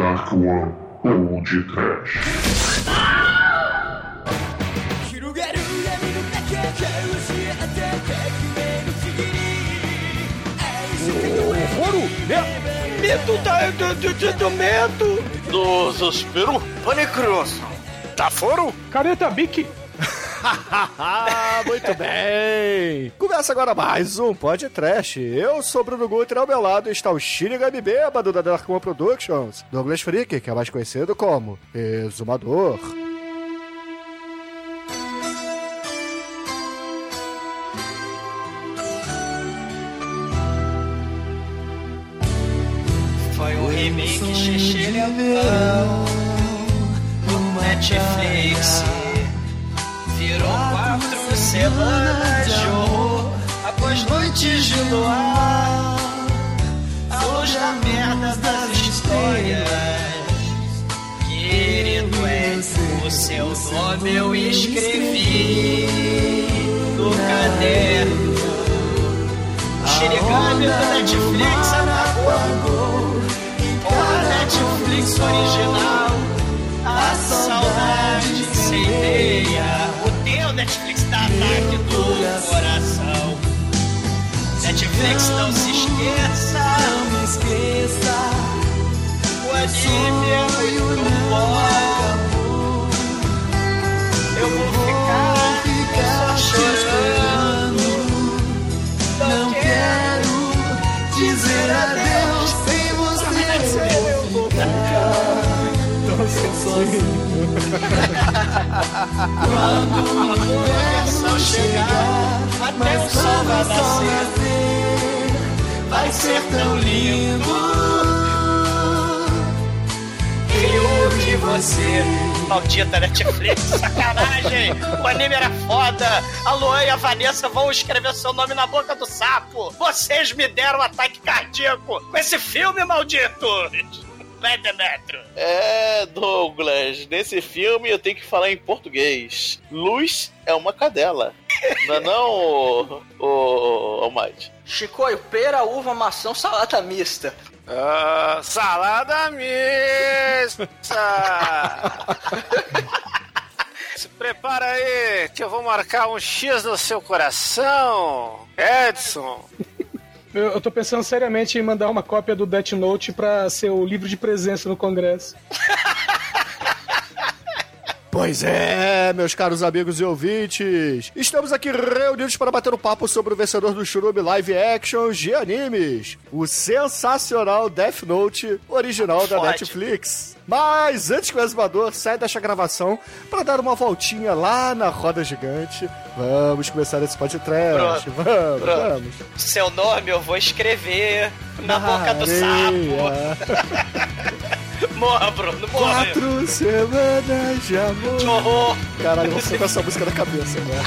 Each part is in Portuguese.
Dark One ou de Trash. Foro? Medo da, do, do, do, do medo. Do suspiro? Panicroso. Tá foro? Caneta Bic. Muito bem! Começa agora mais um podcast. Eu sou Bruno Guter, ao meu lado está o Shinigami Bêbado da Dark One Productions, Douglas Freak, que é mais conhecido como Exumador. Foi um remake xixelentão no Netflix. Semanas de horror após noites de luar. A luz da merda das histórias. Querido é o seu nome eu escrevi no caderno. Shinigami do Netflix apagou. O Netflix original. A saudade incendeia. Ataque do coração. Netflix, não se esqueça. Não me esqueça. O anime é muito bom. Eu vou ficar só chorando. Não quero dizer adeus sem você. Eu vou Quando uma conversa chegar, até o sol vai nascer, vai ser tão lindo. Eu que você. Maldita Netflix, sacanagem! O anime era foda! A Luan e a Vanessa vão escrever seu nome na boca do sapo! Vocês me deram um ataque cardíaco com esse filme, maldito! É, Douglas, nesse filme eu tenho que falar em português. Luz é uma cadela. Não é não, ô, ô, Almighty? Chicoio, pera, uva, maçã, salada mista. Ah, salada mista! Se prepara aí, que eu vou marcar um X no seu coração, Edson. Eu, eu tô pensando seriamente em mandar uma cópia do Death Note pra ser o livro de presença no Congresso. Pois é, meus caros amigos e ouvintes, estamos aqui reunidos para bater um papo sobre o vencedor do Churume Live Action de animes, o sensacional Death Note original da Fode. Netflix. Mas antes que o exumador saia desta gravação para dar uma voltinha lá na roda gigante, vamos começar esse podcast. Vamos, Pronto. vamos. Seu nome eu vou escrever na boca do Areia. sapo. Morra, Bruno, morra. Quatro semanas de amor. Que horror. Caralho, eu vou ficar com essa música na cabeça agora.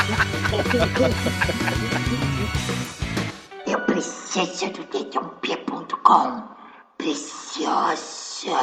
Eu preciso do dedãop.com. Preciosa.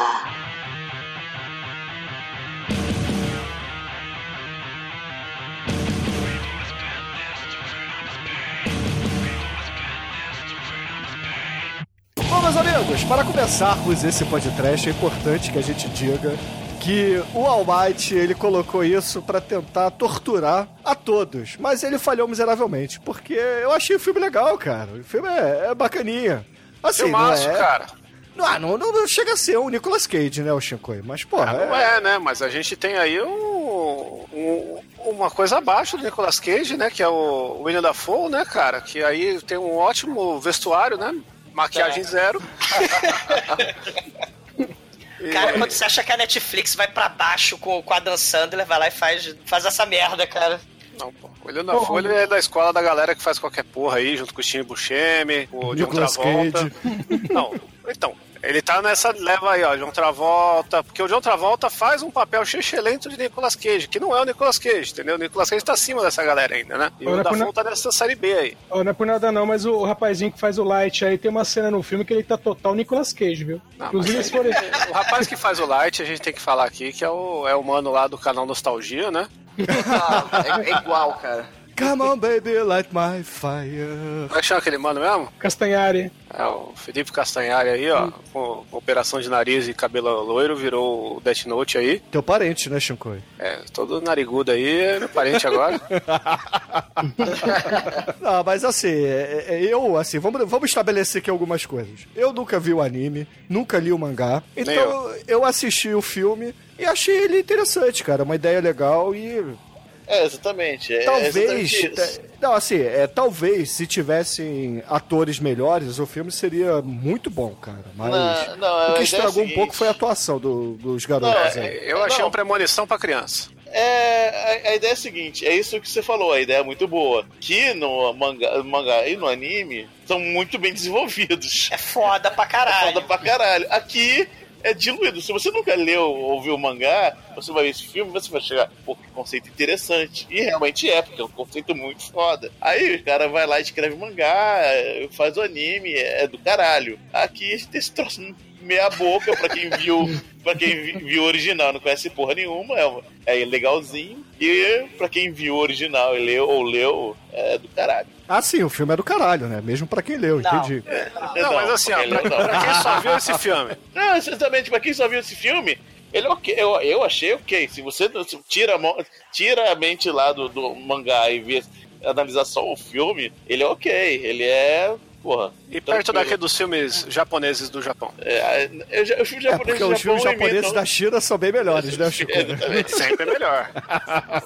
Meus amigos, para começarmos esse podcast, é importante que a gente diga que o Almighty, ele colocou isso pra tentar torturar a todos, mas ele falhou miseravelmente, porque eu achei o filme legal, cara. O filme é, é bacaninha. Assim, Filmaço, é... cara. Não, ah, não, não, não chega a ser o Nicolas Cage, né, o Shinkoi, mas, porra, Ah, não é, né? Mas a gente tem aí um, um- uma coisa abaixo do Nicolas Cage, né? Que é o William Dafoe, né, cara? Que aí tem um ótimo vestuário, né? Maquiagem zero. E- Cara, quando você acha que a Netflix vai pra baixo com, com a Dan Sandler, vai lá e faz, faz essa merda, cara. Não, pô. O William Dafoe ele é da escola da galera que faz qualquer porra aí, junto com o Steve Buscemi, o John Travolta. Não, então, ele tá nessa leva aí, ó, John Travolta, porque o John Travolta faz um papel lento de Nicolas Cage, que não é o Nicolas Cage, entendeu? O Nicolas Cage tá acima dessa galera ainda, né? E Olha, o por Dafoe na- tá nessa série B aí. Não é por nada não, mas o, rapazinho que faz o Light aí tem uma cena no filme que ele tá total Nicolas Cage, viu? Não, Inclusive, mas se for... O rapaz que faz o Light, a gente tem que falar aqui, que é o, é o mano lá do canal Nostalgia, né? Ah, é, é igual, cara. Come on, baby, light my fire. Como é que chama aquele mano mesmo? Castanhari. É, o Felipe Castanhari aí, ó, com, com operação de nariz e cabelo loiro, virou o Death Note aí. Teu parente, né, Shinkoi? É, todo narigudo aí, é meu parente agora. Não, mas assim, é- é- eu, assim, vamos, vamos estabelecer aqui algumas coisas. Eu nunca vi o anime, nunca li o mangá, então eu. eu assisti o filme e achei ele interessante, cara. Uma ideia legal e É, exatamente. É talvez. exatamente é, não, assim, é, talvez se tivessem atores melhores, o filme seria muito bom, cara. Mas Não, não, o que é estragou o um seguinte. pouco foi a atuação do- dos garotos. Não, aí. Eu achei Não. uma premonição pra criança. É, a, a ideia é a seguinte, é isso que você falou, a ideia é muito boa. Que no mangá, no mangá e no anime são muito bem desenvolvidos. É foda pra caralho. Foda pra caralho. Aqui é diluído. Se você nunca leu ou viu o mangá, você vai ver esse filme, você vai chegar, pô, que conceito interessante. E realmente é, porque é um conceito muito foda. Aí o cara vai lá e escreve mangá, faz o anime, é do caralho. Aqui esse troço meia boca pra quem viu. Pra quem vi- viu o original não conhece porra nenhuma, é, é legalzinho. E pra quem viu o original e leu ou leu, é do caralho. Ah, sim, o filme é do caralho, né? Mesmo pra quem leu, Não. entendi. Não, mas assim, ó, pra quem pra, leu, não. pra quem só viu esse filme, Não, exatamente, pra quem só viu esse filme, ele é ok. Eu, eu achei ok. Se você se tira, a mão- tira a mente lá do, do mangá e vê, analisar só o filme, ele é ok. Ele é. Porra. e perto daquele dos filmes japoneses do Japão. É, eu, já- eu filme É porque os filmes Japão japoneses imitam- da China são bem melhores, né, Chico? Exatamente. Sempre é melhor.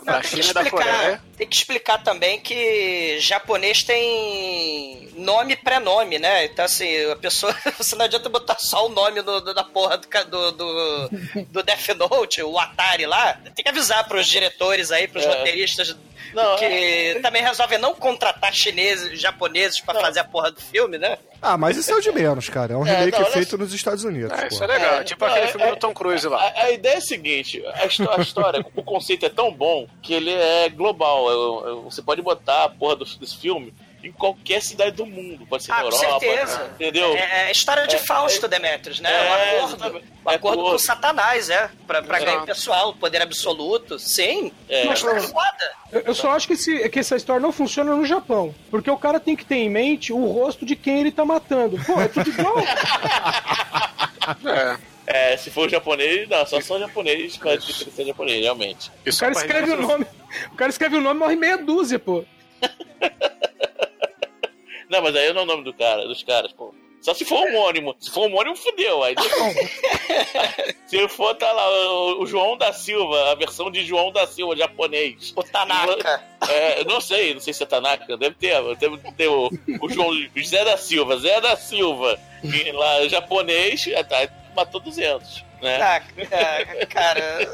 Da Tem que, China e da Coreia. explicar, tem que explicar também que japonês tem nome e pré-nome, né? Então, assim, a pessoa. Você não adianta botar só o nome do, do- da porra do, do, do Death Note, o Atari lá. Tem que avisar pros diretores aí, pros É. roteiristas. Não, que é- também resolvem não contratar chineses, japoneses pra fazer a porra do filme, né? Ah, mas isso é o de menos, cara. É um É, remake não, feito só. nos Estados Unidos. É, pô. isso é legal. É, tipo não, aquele é- filme é- do Tom Cruise lá. A, a ideia é a seguinte: a, a história, o conceito é tão bom que ele é global. Eu- eu- você pode botar a porra do- desse filme em qualquer cidade do mundo. Pode ser Ah, na com Europa. certeza. Entendeu? É, é a história de É, Fausto, Demetrius, né? é, o acordo. exatamente. O acordo É com tudo. Satanás, é. Pra, pra ganho pessoal, poder absoluto. Sim. É. Mas tá foda. Eu, eu só acho que, esse- que essa história não funciona no Japão. Porque o cara tem que ter em mente o rosto de quem ele tá matando. Pô, é tudo igual. É. É, se for japonês, não, só são japonês pra ser japonês, realmente. O cara escreve o nome. O cara escreve o nome e morre meia dúzia, pô. Não, mas aí não é o nome do cara, dos caras, pô. Só se for homônimo. Se for homônimo, fudeu. Aí Se for, tá lá, o, João da Silva, a versão de João da Silva, japonês. O Tanaka. É, eu não sei, não sei se é Tanaka, deve ter, deve ter o, o João Zé da Silva, Zé da Silva, que lá japonês, é, tá, matou 200, né? Ah, cara.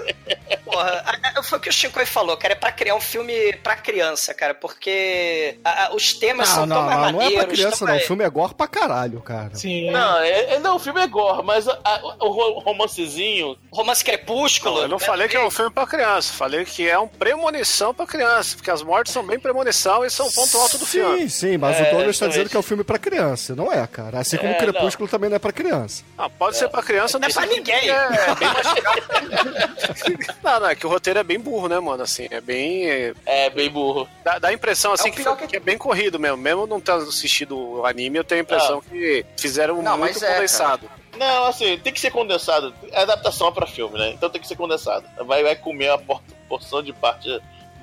Porra, foi o que o Shinkoi falou, cara. É pra criar um filme pra criança, cara. Porque a- a- os temas Não, são não, tão não, não é maneiros. pra criança, não. O filme é gore pra caralho, cara. Sim. Não, é, é- não, o filme é gore, mas a- a- o ro- romancezinho. Romance Crepúsculo. Não, eu não falei que é um filme pra criança, falei que é um premonição pra criança, porque as mortes são bem premonição e são o ponto alto do sim, filme. sim, mas É, o Douglas tá exatamente. dizendo que é um filme pra criança. Não é, cara. Assim como É, o Crepúsculo também não é pra criança. Ah, pode ser pra criança, Não é pra ninguém. É, bem não, não, é que o roteiro é bem burro, né, mano? Assim, é bem. é, É, bem burro. Dá, dá a impressão, assim, o que, que- que é bem corrido mesmo. Mesmo não tendo assistido o anime, eu tenho a impressão que fizeram Não, muito mas é, condensado. Não, assim, tem que ser condensado. É adaptação pra filme, né? Então tem que ser condensado. Vai, vai comer a por- porção de parte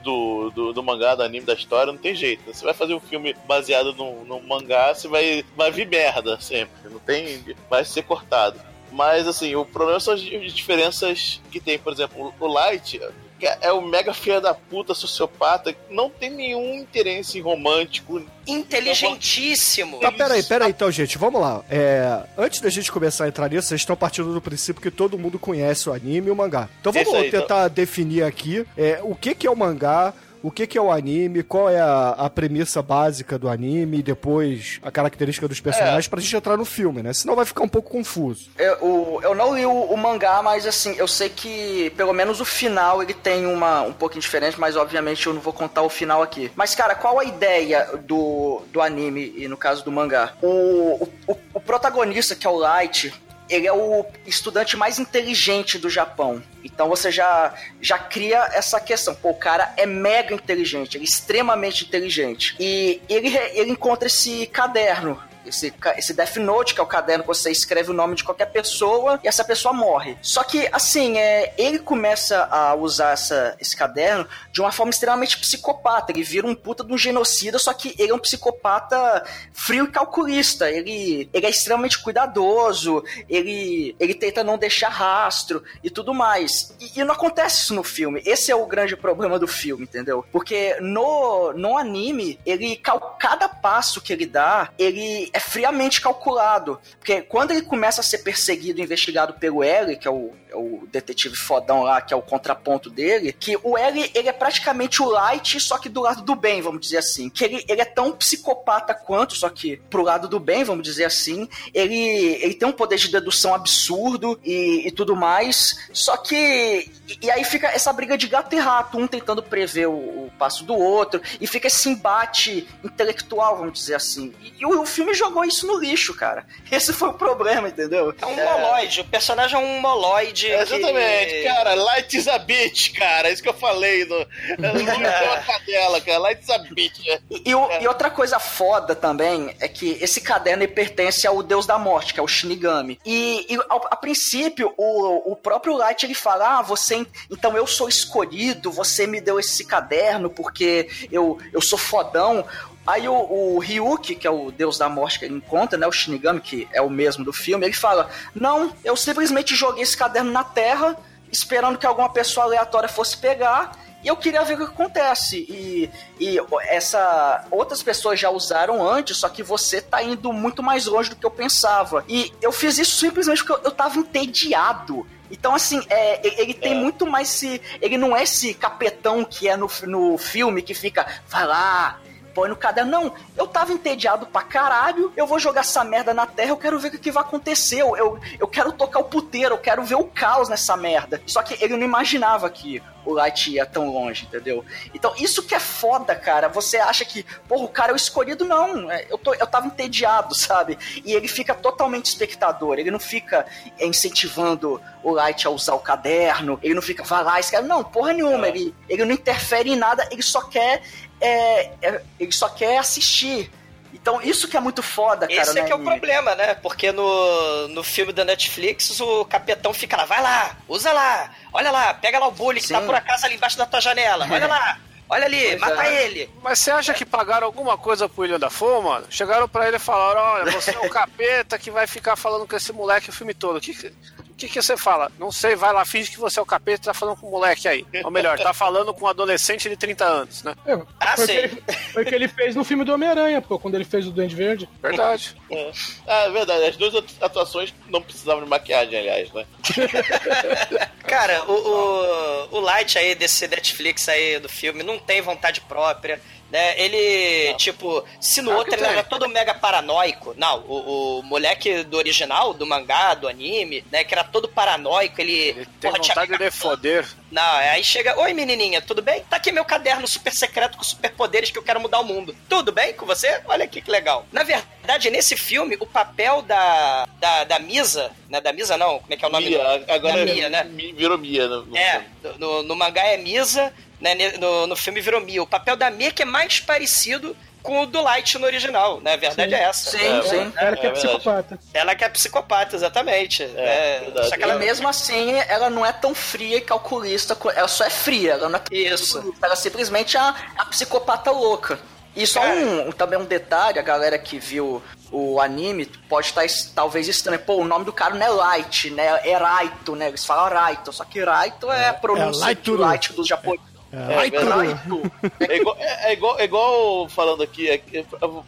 do, do, do mangá, do anime, da história, não tem jeito. Você vai fazer um filme baseado no, no mangá, você vai, vai vir merda sempre. Não tem. Vai ser cortado. Mas, assim, o problema são as di- diferenças que tem. Por exemplo, o Light que é o mega filha da puta sociopata, que não tem nenhum interesse romântico. Inteligentíssimo. Tá, peraí, peraí então, gente, vamos lá. É, antes da gente começar a entrar nisso, vocês estão partindo do princípio que todo mundo conhece o anime e o mangá. Então vamos aí, tentar definir aqui é, o que, que é o mangá, o que, que é o anime, qual é a, a premissa básica do anime e depois a característica dos personagens pra gente entrar no filme, né? Senão vai ficar um pouco confuso. Eu, o- eu não li o, o mangá, mas assim, eu sei que pelo menos o final ele tem uma um pouquinho diferente, mas obviamente eu não vou contar o final aqui. Mas cara, qual a ideia do, do anime e no caso do mangá? O, o- o protagonista, que é o Light, ele é o estudante mais inteligente do Japão. Então você já, já cria essa questão. Pô, o cara é mega inteligente, ele é extremamente inteligente. E ele, ele encontra esse caderno esse, esse Death Note, que é o caderno que você escreve o nome de qualquer pessoa e essa pessoa morre. Só que, assim, é, ele começa a usar essa, esse caderno de uma forma extremamente psicopata. Ele vira um puta de um genocida, só que ele é um psicopata frio e calculista. Ele, ele é extremamente cuidadoso, ele, ele tenta não deixar rastro e tudo mais. E, e não acontece isso no filme. Esse é o grande problema do filme, entendeu? Porque no, no anime, ele, cada passo que ele dá, ele é friamente calculado. Porque quando ele começa a ser perseguido, investigado pelo L, que é o, o detetive fodão lá, que é o contraponto dele, que o L, ele é praticamente o Light, só que do lado do bem, vamos dizer assim. Que ele, ele é tão psicopata quanto, só que pro lado do bem, vamos dizer assim. Ele, ele tem um poder de dedução absurdo e, e tudo mais. Só que. E, aí fica essa briga de gato e rato, um tentando prever o, o passo do outro, e fica esse embate intelectual, vamos dizer assim. E, e o, o filme jogou isso no lixo, cara. Esse foi o problema, entendeu? É um é... moloide. O personagem é um moloide. É, exatamente, que... cara. Light is a bitch, cara. Isso que eu falei. No... é. cadela, cara. Light is a bitch. E, e, e, outra coisa foda também é que esse caderno pertence ao deus da morte, que é o Shinigami. E, e ao, a princípio, o, o próprio Light ele fala: Ah, você. Então eu sou escolhido, você me deu esse caderno porque eu, eu sou fodão. Aí o, o Ryuki, que é o deus da morte que ele encontra, né? O Shinigami, que é o mesmo do filme, ele fala: Não, eu simplesmente joguei esse caderno na terra, esperando que alguma pessoa aleatória fosse pegar. E eu queria ver o que acontece. E, e essa outras pessoas já usaram antes, só que você tá indo muito mais longe do que eu pensava. E eu fiz isso simplesmente porque eu, eu tava entediado. Então, assim, é, ele tem é. muito mais se. Ele não é esse capetão que é no, no filme que fica, vai lá, põe no caderno. Não, eu tava entediado pra caralho, eu vou jogar essa merda na terra, eu quero ver o que vai acontecer. Eu, eu quero tocar o puteiro, eu quero ver o caos nessa merda. Só que ele não imaginava que o Light ia tão longe, entendeu? Então, isso que é foda, cara. Você acha que, porra, o cara é o escolhido? Não, é, eu, tô, eu tava entediado, sabe? E ele fica totalmente espectador, ele não fica incentivando o Light a usar o caderno, ele não fica, vai lá, esse cara. Não, porra nenhuma, é. ele, ele não interfere em nada, ele só quer é, é, ele só quer assistir. Então, isso que é muito foda, cara. Esse é que é o problema, né? Porque no, no filme da Netflix, o capetão fica lá, vai lá, usa lá, olha lá, pega lá o bully que tá Sim. tá por acaso ali embaixo da tua janela, olha lá. Olha ali, pois mata é. ele. Mas você acha que pagaram alguma coisa pro William Dafoe, mano? Chegaram pra ele e falaram: olha, você é o capeta que vai ficar falando com esse moleque o filme todo. O que, que, que você fala? Não sei, vai lá, finge que você é o capeta e tá falando com o moleque aí. Ou melhor, tá falando com um adolescente de 30 anos, né? É, ah, foi, o que foi o que ele fez no filme do Homem-Aranha, pô, quando ele fez o Duende Verde. Verdade. É. Ah, é verdade. As duas atuações não precisavam de maquiagem, aliás, né? Cara, o, o, o Light aí desse Netflix aí do filme não tem vontade própria né? Ele, não. tipo, se no outro ele era todo mega paranoico. Não, o, o, moleque do original, do mangá, do anime, né? Que era todo paranoico, ele. Ele tem porra, vontade de foder. Não, aí chega, oi menininha, tudo bem? Tá aqui meu caderno super secreto com superpoderes que eu quero mudar o mundo. Tudo bem com você? Olha aqui que legal. Na verdade, nesse filme, o papel da, da, da Misa, né? Da Misa não, como é que é o nome? Mia, agora da Mia, né? Virou Mia. No, no é, no, no, mangá é Misa, né, no, no filme virou Mia. O papel da Mia que é mais parecido com o do Light no original, né? A verdade sim. é essa. Sim, é, sim. Ela que é, é psicopata. Ela que é psicopata, exatamente. É, é, só que ela... E mesmo assim, ela não é tão fria e calculista, ela só é fria, ela não é Isso. Ela é simplesmente a, a psicopata louca. E só um, também um detalhe, a galera que viu o anime pode estar talvez estranho. Pô, o nome do cara não é Light, né? É Raito, né? Eles falam Raito, só que Raito é a pronúncia é Light, Light dos japoneses. É, é, é, igual, é, igual, é igual falando aqui, é, é,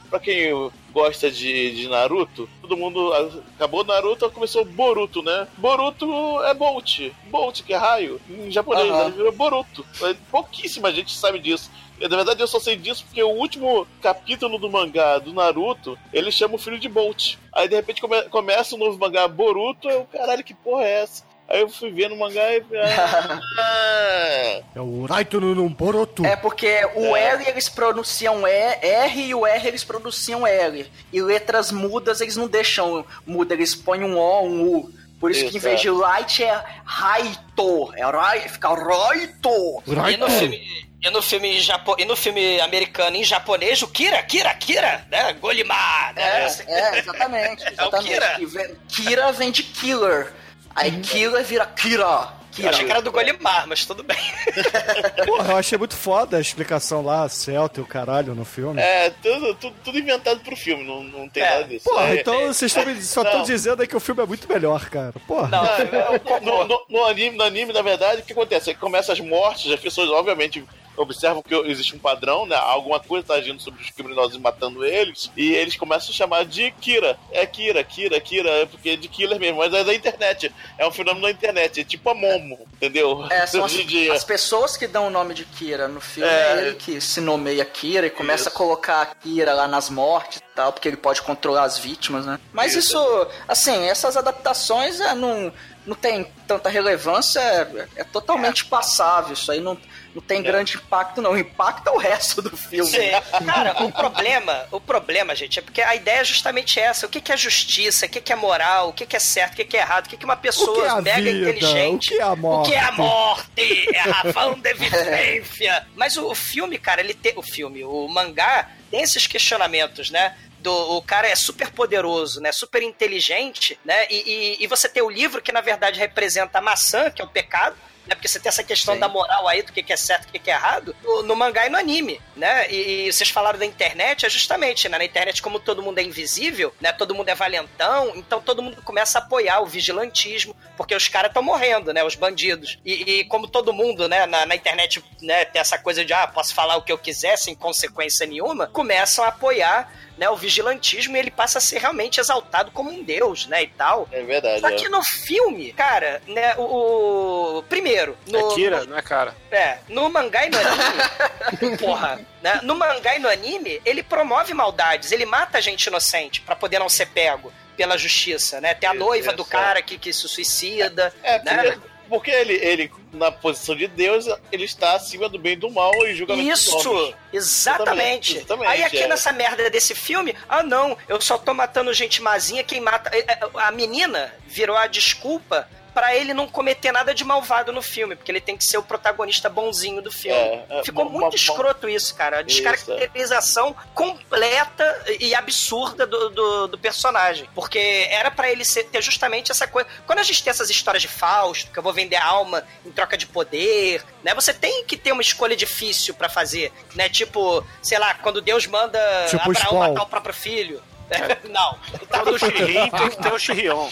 pra quem gosta de, de Naruto, todo mundo acabou Naruto, começou Boruto, né? Boruto é Bolt, Bolt que é raio, em japonês, uhum. virou Boruto. Pouquíssima gente sabe disso. Na verdade, eu só sei disso porque o último capítulo do mangá do Naruto, ele chama o filho de Bolt. Aí, de repente, come começa o um novo mangá Boruto, eu, caralho, que porra é essa? Aí eu fui ver no mangá e. Ah, É o Raito no Numborotu. É porque o É. L eles pronunciam e, R e o R eles pronunciam L. E letras mudas eles não deixam muda, eles põem um O, um U. Por isso, Isso, que em vez é. de light é Raito. É Rai, fica Raito. E Raito. no filme. E no filme, japo... e no filme americano em japonês, o Kira, Kira, Kira, né? Golimar, né? É, é, exatamente. exatamente. Kira. E vem- Kira vem de killer. Aí killer vira Kira. Eu achei que Kira. era do Golimar, mas tudo bem. Porra, eu achei muito foda a explicação lá, Celta e o caralho no filme. É, tudo, tudo, tudo inventado pro filme, não, não tem É. nada disso. Porra, É, então é, vocês só estão dizendo aí que o filme é muito melhor, cara. Porra. Não, é cocô. no, no- no anime, no anime, na verdade, o que acontece? É que começa as mortes, as pessoas, obviamente, observam que existe um padrão, né? Alguma coisa tá agindo sobre os criminosos e matando eles, e eles começam a chamar de Kira. É Kira, Kira, Kira, é porque é de killer mesmo, mas é da internet. É um fenômeno da internet, é tipo a Momo, entendeu? É, são as, as pessoas que dão o nome de Kira no filme, É. é ele que se nomeia Kira e começa Isso. a colocar a Kira lá nas mortes e tal, porque ele pode controlar as vítimas, né? Mas Isso. isso, assim, essas adaptações é, não, não tem tanta relevância, é, é totalmente passável, isso aí não, não tem grande impacto não, é o resto do filme. Sim. Cara, o problema, o problema, gente, é porque a ideia é justamente essa. O que que é justiça, o que que é moral, o que que é certo, o que que é errado, o que que uma pessoa é mega vida? inteligente... O que é a morte? O que é a morte? É a razão de vivência. Mas o, o filme, cara, ele tem... O filme, o mangá, tem esses questionamentos, né? Do, o cara é super poderoso, né? Super inteligente, né? E, e, e você tem o livro que, na verdade, representa a maçã, que é o pecado, né? Porque você tem essa questão Sim. da moral aí, do que é certo e do que que é errado, no, no mangá e no anime, né? E, e vocês falaram da internet, é justamente, né? Na internet, como todo mundo é invisível, né? Todo mundo é valentão, então todo mundo começa a apoiar o vigilantismo, porque os caras estão morrendo, né? Os bandidos. E, e como todo mundo, né? Na, na internet, né? Tem essa coisa de, ah, posso falar o que eu quiser sem consequência nenhuma, começam a apoiar né, o vigilantismo e ele passa a ser realmente exaltado como um deus, né, e tal. É verdade. Só é. que no filme, cara, né, o, o- primeiro, no, É Kira, não é cara? é, no mangá e no anime, porra, né? No mangá e no anime, ele promove maldades, ele mata gente inocente pra poder não ser pego pela justiça, né? Tem a Isso, noiva do isso, cara que, que se suicida, É, né? porque, porque ele, ele, na posição de Deus, ele está acima do bem e do mal e julgamento Isso, homens. exatamente. Exatamente, Aí aqui é. nessa merda desse filme, ah não, eu só tô matando gente mazinha, quem mata. é, é, A menina virou a desculpa pra ele não cometer nada de malvado no filme, porque ele tem que ser o protagonista bonzinho do filme. É, é, Ficou uma- muito uma- escroto isso, cara. A Isso, descaracterização completa e absurda do, do, do personagem. Porque era pra ele ser, ter justamente essa coisa. Quando a gente tem essas histórias de Fausto, que eu vou vender a alma em troca de poder, né? Você tem que ter uma escolha difícil pra fazer, né? Tipo, sei lá, quando Deus manda Tipo Abraão matar o próprio filho. Não. Todo Shihei tem que ter o Shirion.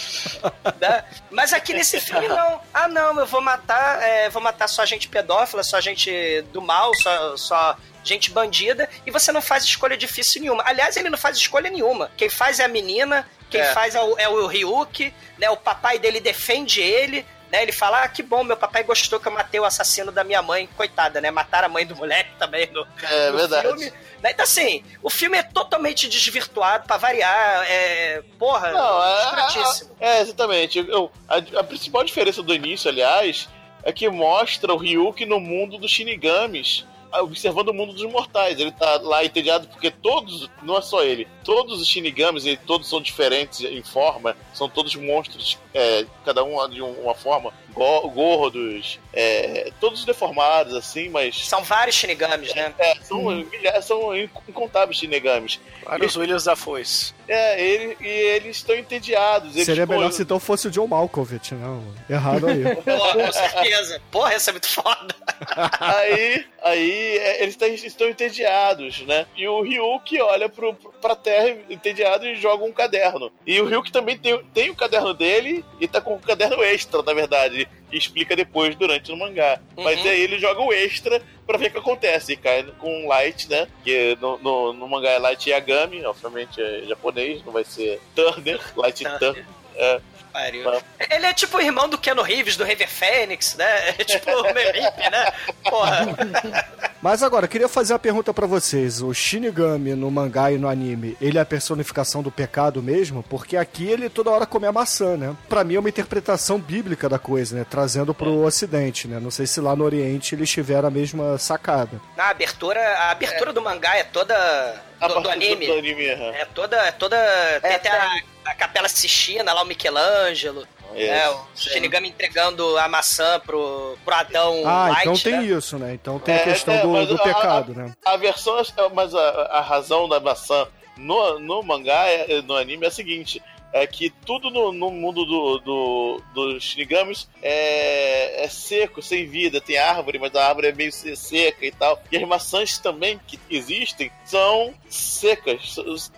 né? Mas aqui nesse filme não. Ah, não, eu vou matar, é, vou matar só gente pedófila, só gente do mal, só, só gente bandida, e você não faz escolha difícil nenhuma. Aliás, ele não faz escolha nenhuma. Quem faz é a menina, quem É. faz é o, é o Ryuki, né? O papai dele defende ele. Né, ele fala, ah, que bom, meu papai gostou que eu matei o assassino da minha mãe, coitada, né? Mataram a mãe do moleque também no, É no verdade. filme. Né? Então, assim, o filme é totalmente desvirtuado, pra variar, é... Porra, Não, é, escrotíssimo. é, exatamente. Eu, a, a principal diferença do início, aliás, é que mostra o Ryuki no mundo dos Shinigamis, observando o mundo dos mortais. Ele tá lá entediado porque todos, não é só ele, todos os Shinigamis, e todos são diferentes em forma, são todos monstros, é, cada um de um- uma forma, go- gordos, é, todos deformados, assim, mas. São vários Shinigamis, né? É, são, milhares, são incontáveis Shinigamis. Vários Williams da Foice. É, ele, e eles estão entediados. Eles, Seria pô, melhor se então fosse o John Malkovich, né? Errado aí. Com certeza. Porra, essa é muito foda. aí, aí é, eles tão- estão entediados, né? E o Ryuki olha pro, pra terra entediado e joga um caderno. E o Ryuki também tem, tem o caderno dele e tá com o caderno extra, na verdade. Que explica depois durante o mangá. Mas Uhum. aí ele joga o extra pra ver o que acontece. E cai com Light, né? Que no, no, no mangá é Light Yagami, obviamente é japonês, não vai ser Turner, Light Turner. É, Pariu. Ele é tipo o irmão do Keanu Reeves, do River Phoenix, né? É tipo o hippie, né? Porra. Mas agora, eu queria fazer uma pergunta pra vocês. O Shinigami no mangá e no anime, ele é a personificação do pecado mesmo? Porque aqui ele toda hora come a maçã, né? Pra mim é uma interpretação bíblica da coisa, né? Trazendo pro ocidente, né? Não sei se lá no oriente eles tiveram a mesma sacada. Na abertura, a abertura do mangá é toda A do, do partir anime. Do anime, aham. É toda, é toda tem até a, a Capela Sistina lá o Michelangelo. Isso. É, o Shinigami entregando a maçã pro, pro Adão Ah, White, então tem né? isso, né? Então tem É, a questão é, do, do a- pecado, né? A versão, mas a, a razão da maçã no, no mangá, é- no anime, é a seguinte: é que tudo no, no mundo do, do, dos Shinigamis é, é seco, sem vida. Tem árvore, mas a árvore é meio se- seca e tal. E as maçãs também que existem são secas,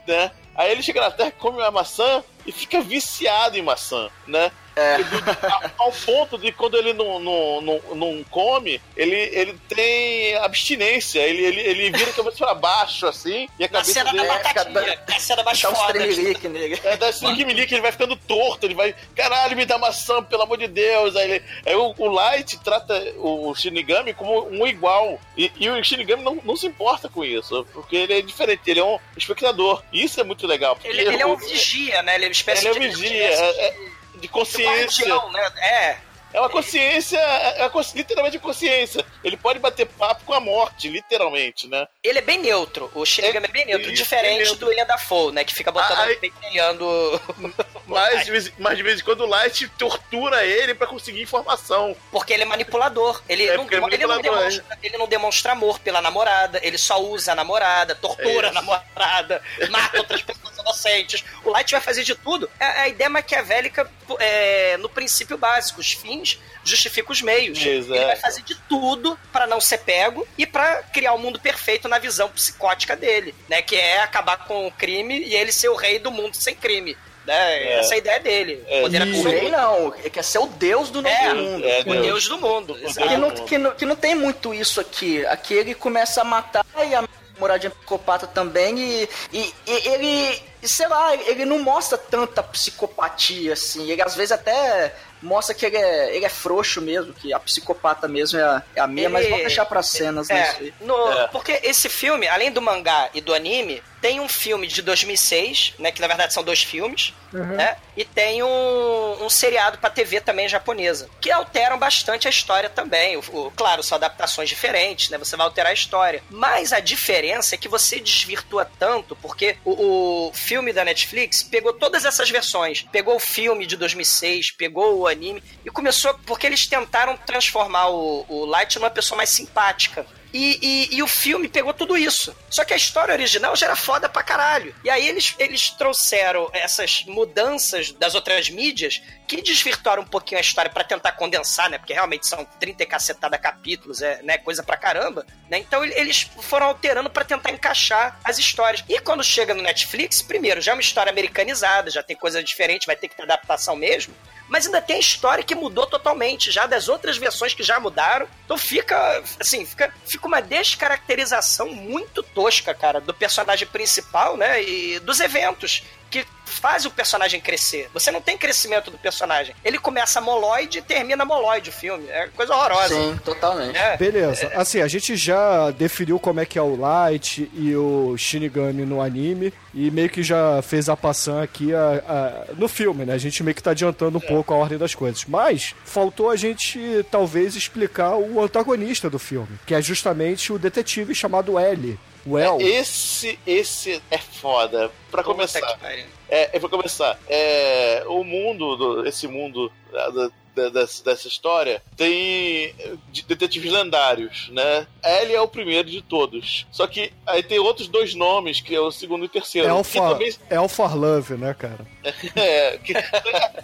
né? Aí ele chega na Terra, come uma maçã e fica viciado em maçã, né? A- Ao ponto de quando ele não, não, não, não come, ele, ele tem abstinência. Ele, ele, ele vira a cabeça pra baixo, assim, e a cabeça cena da dele. batatinha, é a cena mais Dá uns foda. tremelique nele. É, dá esse que ele vai ficando torto, ele vai. Caralho, me dá maçã, pelo amor de Deus. Aí, ele, aí o, o Light trata o Shinigami como um igual. E, e o Shinigami não, não se importa com isso, porque ele é diferente, ele é um espectador. Isso é muito legal. porque Ele, ele é um vigia, né? Ele é uma espécie Ele é um de vigia, é- é de consciência. guardião, né? É. É uma consciência, é uma literalmente consciência. Ele pode bater papo com a morte, literalmente, né? Ele é bem neutro. O Shinigami é, bem neutro. Diferente neutro. do William Dafoe, né? Que fica botando Aí- pentelhando. Mas de, vez, mas de vez em quando o Light tortura ele pra conseguir informação. Porque ele é manipulador. Ele, É, não, é ele, não manipulador, demonstra, ele não demonstra amor pela namorada, ele só usa a namorada, tortura a namorada, mata outras pessoas inocentes. O Light vai fazer de tudo. É a ideia maquiavélica, é, no princípio básico. Os fins justificam os meios. Exato. Ele vai fazer de tudo pra não ser pego e pra criar o um mundo perfeito na visão psicótica dele, né? Que é acabar com o crime e ele ser o rei do mundo sem crime. Né? É. Essa é a ideia dele. É. Poder E- O rei não, ele quer ser o deus do novo É, mundo. é, O Deus. Do mundo. exato. Que não, que, não, que não tem muito isso aqui. Aqui ele começa a matar e a moradinha psicopata também e, e, e ele, sei lá, ele não mostra tanta psicopatia assim. Ele às vezes até mostra que ele é, ele é frouxo mesmo, que a psicopata mesmo é a, é a minha, mas vamos deixar pra cenas, né? É, isso aí. no- É. Porque esse filme, além do mangá e do anime, tem um filme de 2006, né? Que na verdade são dois filmes, né? E tem um, um seriado pra TV também japonesa, que alteram bastante a história também. O, o- claro, são adaptações diferentes, né? Você vai alterar a história. Mas a diferença é que você desvirtua tanto, porque o, o filme da Netflix pegou todas essas versões. Pegou o filme de 2006, pegou o anime e começou porque eles tentaram transformar o, o Light numa pessoa mais simpática. E, e- e o filme pegou tudo isso. Só que a história original já era foda pra caralho. E aí eles, eles trouxeram essas mudanças das outras mídias que desvirtuaram um pouquinho a história pra tentar condensar, né? Porque realmente são 30 e cacetada capítulos, é né? coisa pra caramba. Né? Então ele- eles foram alterando pra tentar encaixar as histórias. E quando chega no Netflix, primeiro, já é uma história americanizada, já tem coisa diferente, vai ter que ter adaptação mesmo mas ainda tem a história que mudou totalmente, já das outras versões que já mudaram. Então fica, assim, fica, fica uma descaracterização muito tosca, cara, do personagem principal, né? E dos eventos que faz o personagem crescer. Você não tem crescimento do personagem. Ele começa moloide e termina moloide o filme. É coisa horrorosa. Sim, totalmente. É. Beleza. Assim, a gente já definiu como é que é o Light e o Shinigami no anime e meio que já fez a passão aqui a- a- no filme, né? A gente meio que tá adiantando um pouco a ordem das coisas. Mas faltou a gente talvez explicar o antagonista do filme, que é justamente o detetive chamado L. O El. Esse, esse é foda. Pra começar. pariu. É, é pra começar. É, o mundo, do- esse mundo da- da- da- dessa, dessa história, tem de- detetives lendários, né? Ele é o primeiro de todos. Só que aí tem outros dois nomes, que é o segundo e o terceiro. Elfa, também Elfar Love, né, cara? é, que-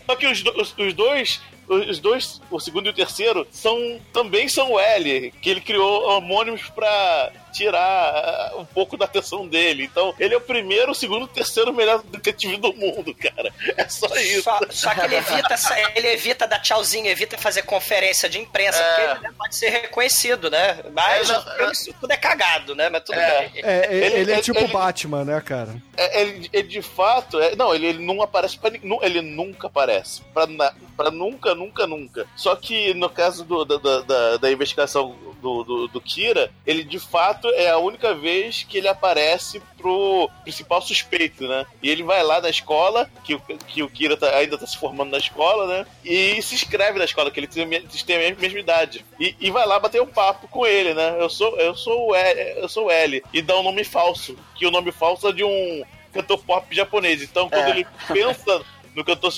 só que os, os- os dois, os dois, o segundo e o terceiro, são também são o L, que ele criou homônimos pra tirar ah, um pouco da atenção dele. Então, ele é o primeiro, o segundo, o terceiro melhor detetive do mundo, cara. É só isso. Só, só que ele evita, ele evita dar tchauzinho, evita fazer conferência de imprensa, É. porque ele pode ser reconhecido, né? Mas É, não, isso tudo é cagado, né? Mas tudo É. bem. É, ele, Ele- ele é ele- tipo ele- Batman, né, cara? É, ele, ele de fato, é- não, ele, ele não aparece pra, ni- nu- ele nunca aparece. Pra, na- pra nunca, nunca, nunca. Só que no caso do- da, da, da- investigação do, do, do Kira, ele de fato é a única vez que ele aparece pro principal suspeito, né? E ele vai lá na escola, que o, que o Kira tá- ainda tá se formando na escola, né? E se inscreve na escola, que ele tem, têm a mesma, mesma idade. E, e vai lá bater um papo com ele, né? Eu sou, eu sou o L, eu sou o L. E dá um nome falso, que o nome falso é de um cantor pop japonês. Então, quando É. ele pensa no cantor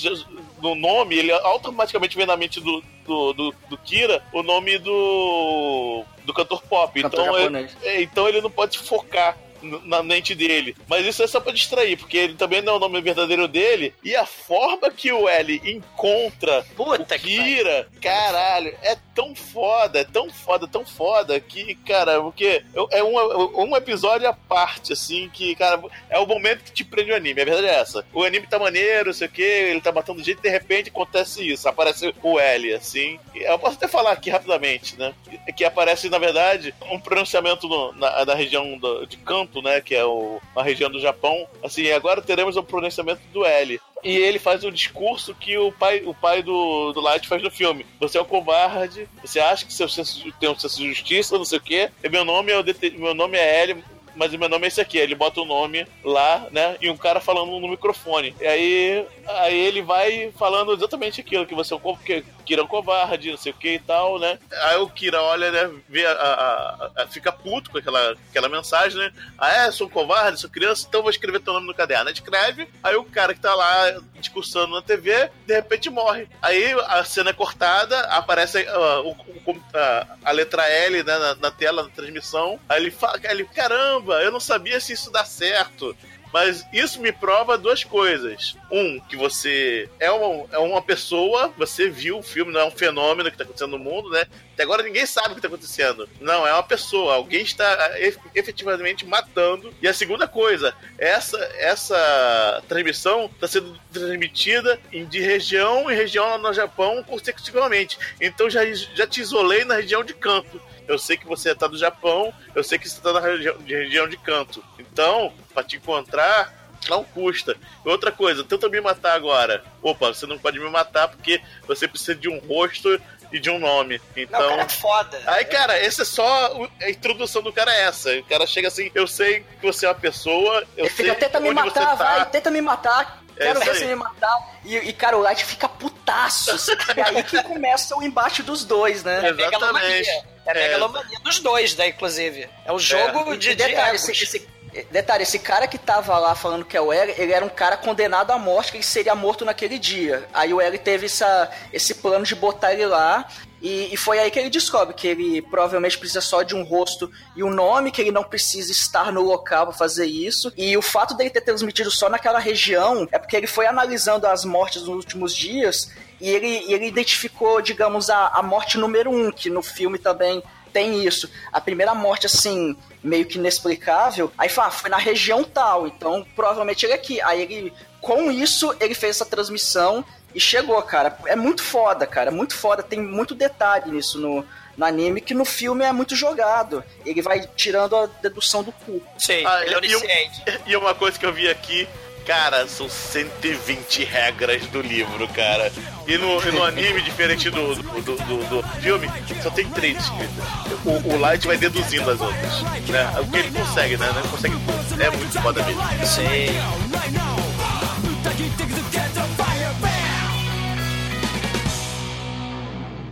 no nome, ele automaticamente vem na mente do, do, do, do Kira o nome do do cantor pop. Cantor então, ele, é, então ele não pode focar na mente dele. Mas isso é só pra distrair, porque ele também não é o nome verdadeiro dele. E a forma que o L encontra Puta o que Kira, caralho, é tão foda, é tão foda, tão foda que, cara, porque é um, um episódio à parte, assim, que, cara, é o momento que te prende o anime. A verdade é essa. O anime tá maneiro, não sei o que, ele tá matando gente, de repente acontece isso. Aparece o L, assim. Eu posso até falar aqui rapidamente, né? Que aparece, na verdade, um pronunciamento no- na, na região do- de Né? Que é o, uma região do Japão. Assim, agora teremos o pronunciamento do L. E ele faz o discurso que o pai, o pai do, do Light faz no filme. Você é um covarde, você acha que seu senso, tem um senso de justiça, não sei o quê. E meu nome é o meu nome é L, mas meu nome é esse aqui. Ele bota o nome lá, né? E um cara falando no microfone. E aí, aí ele vai falando exatamente aquilo, que você é um, que Kira é um covarde, não sei o que e tal, né? Aí o Kira olha, né? Vê a, a- a- fica puto com aquela, aquela mensagem, né? Ah, é? Sou um covarde, sou criança, então vou escrever teu nome no caderno. Escreve, aí o cara que tá lá discursando na TV, de repente morre. Aí a cena é cortada, aparece ah, o- o- a, a letra L né, na, na tela da transmissão. Aí ele fala, ele, caramba, eu não sabia se isso dá certo. Mas isso me prova duas coisas. Um, que você é uma, é uma pessoa, você viu o filme, não é um fenômeno que está acontecendo no mundo, né? Até agora ninguém sabe o que está acontecendo. Não, é uma pessoa. Alguém está ah, ef- efetivamente matando. E a segunda coisa, essa, essa transmissão está sendo transmitida de região em região no Japão consecutivamente. Então já, já te isolei na região de canto. Eu sei que você tá do Japão, eu sei que você tá na região de, região de canto. Então, pra te encontrar, não custa. Outra coisa, tenta me matar agora. Opa, você não pode me matar porque você precisa de um rosto e de um nome. Não, o Então. cara é foda. Aí, cara, esse é só. o- A introdução do cara é essa. O cara chega assim, eu sei que você é uma pessoa, eu Ele sei fica, tenta me matar, tá. vai, tenta me matar. É Quero ver você me matar. E, e cara, o Light fica putaço. e aí que começa o embate dos dois, né? É megalomania. Exatamente. É É. megalomania dos dois, né, inclusive. É um jogo de, E de egos. esse, esse- detalhe, esse cara que tava lá falando que é o L, ele era um cara condenado à morte, que ele seria morto naquele dia. Aí o L teve essa, esse plano de botar ele lá. E, e foi aí que ele descobre que ele provavelmente precisa só de um rosto e um nome, que ele não precisa estar no local pra fazer isso. E o fato dele ter transmitido só naquela região é porque ele foi analisando as mortes nos últimos dias e ele, ele identificou, digamos, a, a morte número um, que no filme também tem isso. A primeira morte, assim, meio que inexplicável, aí fala, ah, foi na região tal, então provavelmente ele é aqui. Aí ele, com isso, ele fez essa transmissão e chegou, cara. É muito foda, cara, muito foda. Tem muito detalhe nisso no, no anime, que no filme é muito jogado. Ele vai tirando a dedução do cu. Sim, Ah, ele é e, onisciente. e uma coisa que eu vi aqui, cara, são 120 regras do livro, cara. E no, e no anime, diferente do, do, do, do- filme, só tem três escritas. O, o Light vai deduzindo as outras. Né? O que ele consegue, né? Ele consegue tudo. É muito foda mesmo. Sim.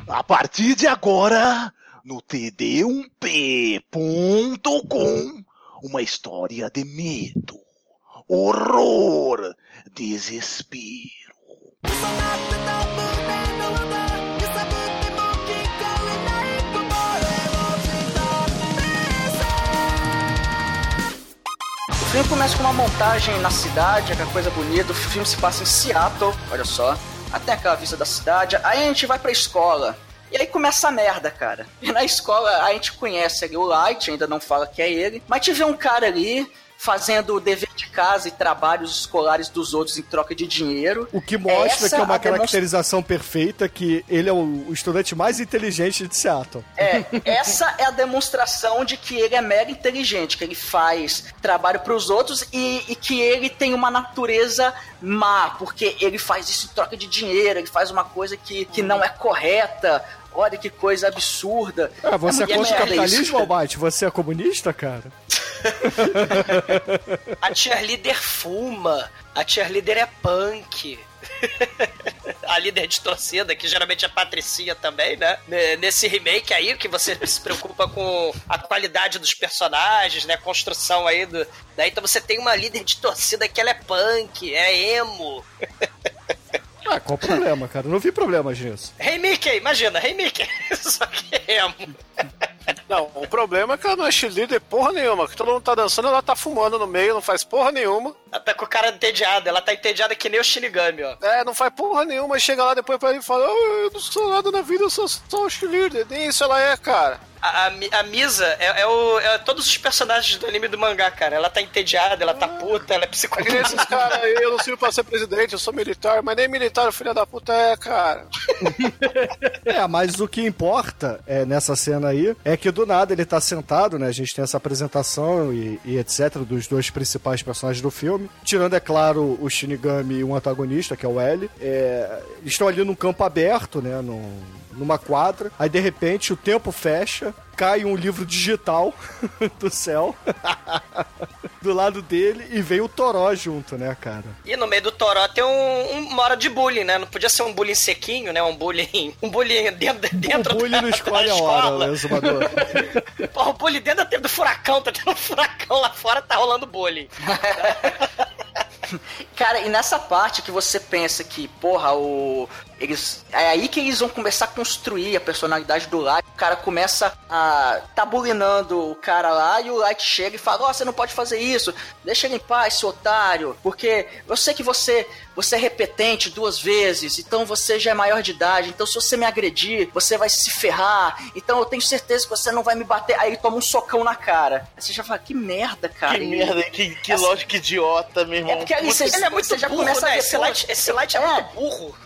A partir de agora, no td1p.com, uma história de medo, horror, desespero. O filme começa com uma montagem na cidade, aquela coisa bonita. O filme se passa em Seattle, olha só. Até aquela vista da cidade. Aí a gente vai pra escola. E aí começa a merda, cara. E na escola a gente conhece ali o Light, ainda não fala que é ele. Mas vê um cara ali fazendo o dever de casa e trabalhos escolares dos outros em troca de dinheiro. O que mostra Essa que é uma caracterização perfeita que ele é o, estudante mais inteligente de Seattle. É, essa é a demonstração de que ele é mega inteligente, que ele faz trabalho pros outros e, e que ele tem uma natureza má, porque ele faz isso em troca de dinheiro, ele faz uma coisa que, que não é correta. Olha que coisa absurda. Ah, você é E contra o capitalismo, isso. Albite? Você é comunista, cara? A cheerleader fuma. A cheerleader é punk. A líder de torcida, que geralmente é Patricinha também, né? Nesse remake aí, que você se preocupa com a qualidade dos personagens, né? Construção aí do. Daí então você tem uma líder de torcida que ela é punk, é emo. Ah, qual o problema, cara? Não vi problemas nisso. Hey Mickey, imagina, Hey Mickey. Só que é emo. Não, o problema é que ela não é cheerleader porra nenhuma. Que todo mundo tá dançando, ela tá fumando no meio, não faz porra nenhuma. Ela tá com o cara entediado, ela tá entediada que nem o Shinigami, ó. É, não faz porra nenhuma. Chega lá depois pra ele e fala: "Oh, Eu não sou nada na vida, eu sou só um cheerleader. Nem isso ela é, cara. A, a, Mi- a Misa é, é o, é todos os personagens do anime do mangá, cara. Ela tá entediada, ela tá puta, ela é É psicopata. esses caras aí, eu não sirvo pra ser presidente, eu sou militar, mas nem militar, o filho da puta é, cara. É, mas o que importa é, nessa cena aí é que do nada ele tá sentado, né? A gente tem essa apresentação e, e etc. dos dois principais personagens do filme. Tirando, é claro, o Shinigami e um antagonista, que é o L. É, estão ali num campo aberto, né? Num, numa quadra. Aí de repente o tempo fecha. Cai um livro digital do céu do lado dele e vem o Toró junto, né, cara? E no meio do Toró tem um, um- uma hora de bullying, né? Não podia ser um bullying sequinho, né? Um bullying. Um bullying dentro, dentro o bullying da, não escolhe da a hora, exumador. Porra, o bullying dentro da tempo do furacão, tá tendo um furacão lá fora, tá rolando bullying. Cara, e nessa parte que você pensa que, porra, o. Eles. É aí que eles vão começar a construir a personalidade do Light. O cara começa a. tá bulinando o cara lá e o Light chega e fala: Ó, você não pode fazer isso, deixa ele em paz, seu otário. Porque eu sei que você. Você é repetente duas vezes, então você já é maior de idade. Então, se você me agredir, você vai se ferrar. Então, eu tenho certeza que você não vai me bater. Aí ele toma um socão na cara. Aí você já fala: que merda, cara. Que E- merda, que, que Essa- lógica idiota, meu irmão. É porque ali Puta você, Ele é muito você já burro, começa a né? ver, Esse light, esse light é, é. muito burro.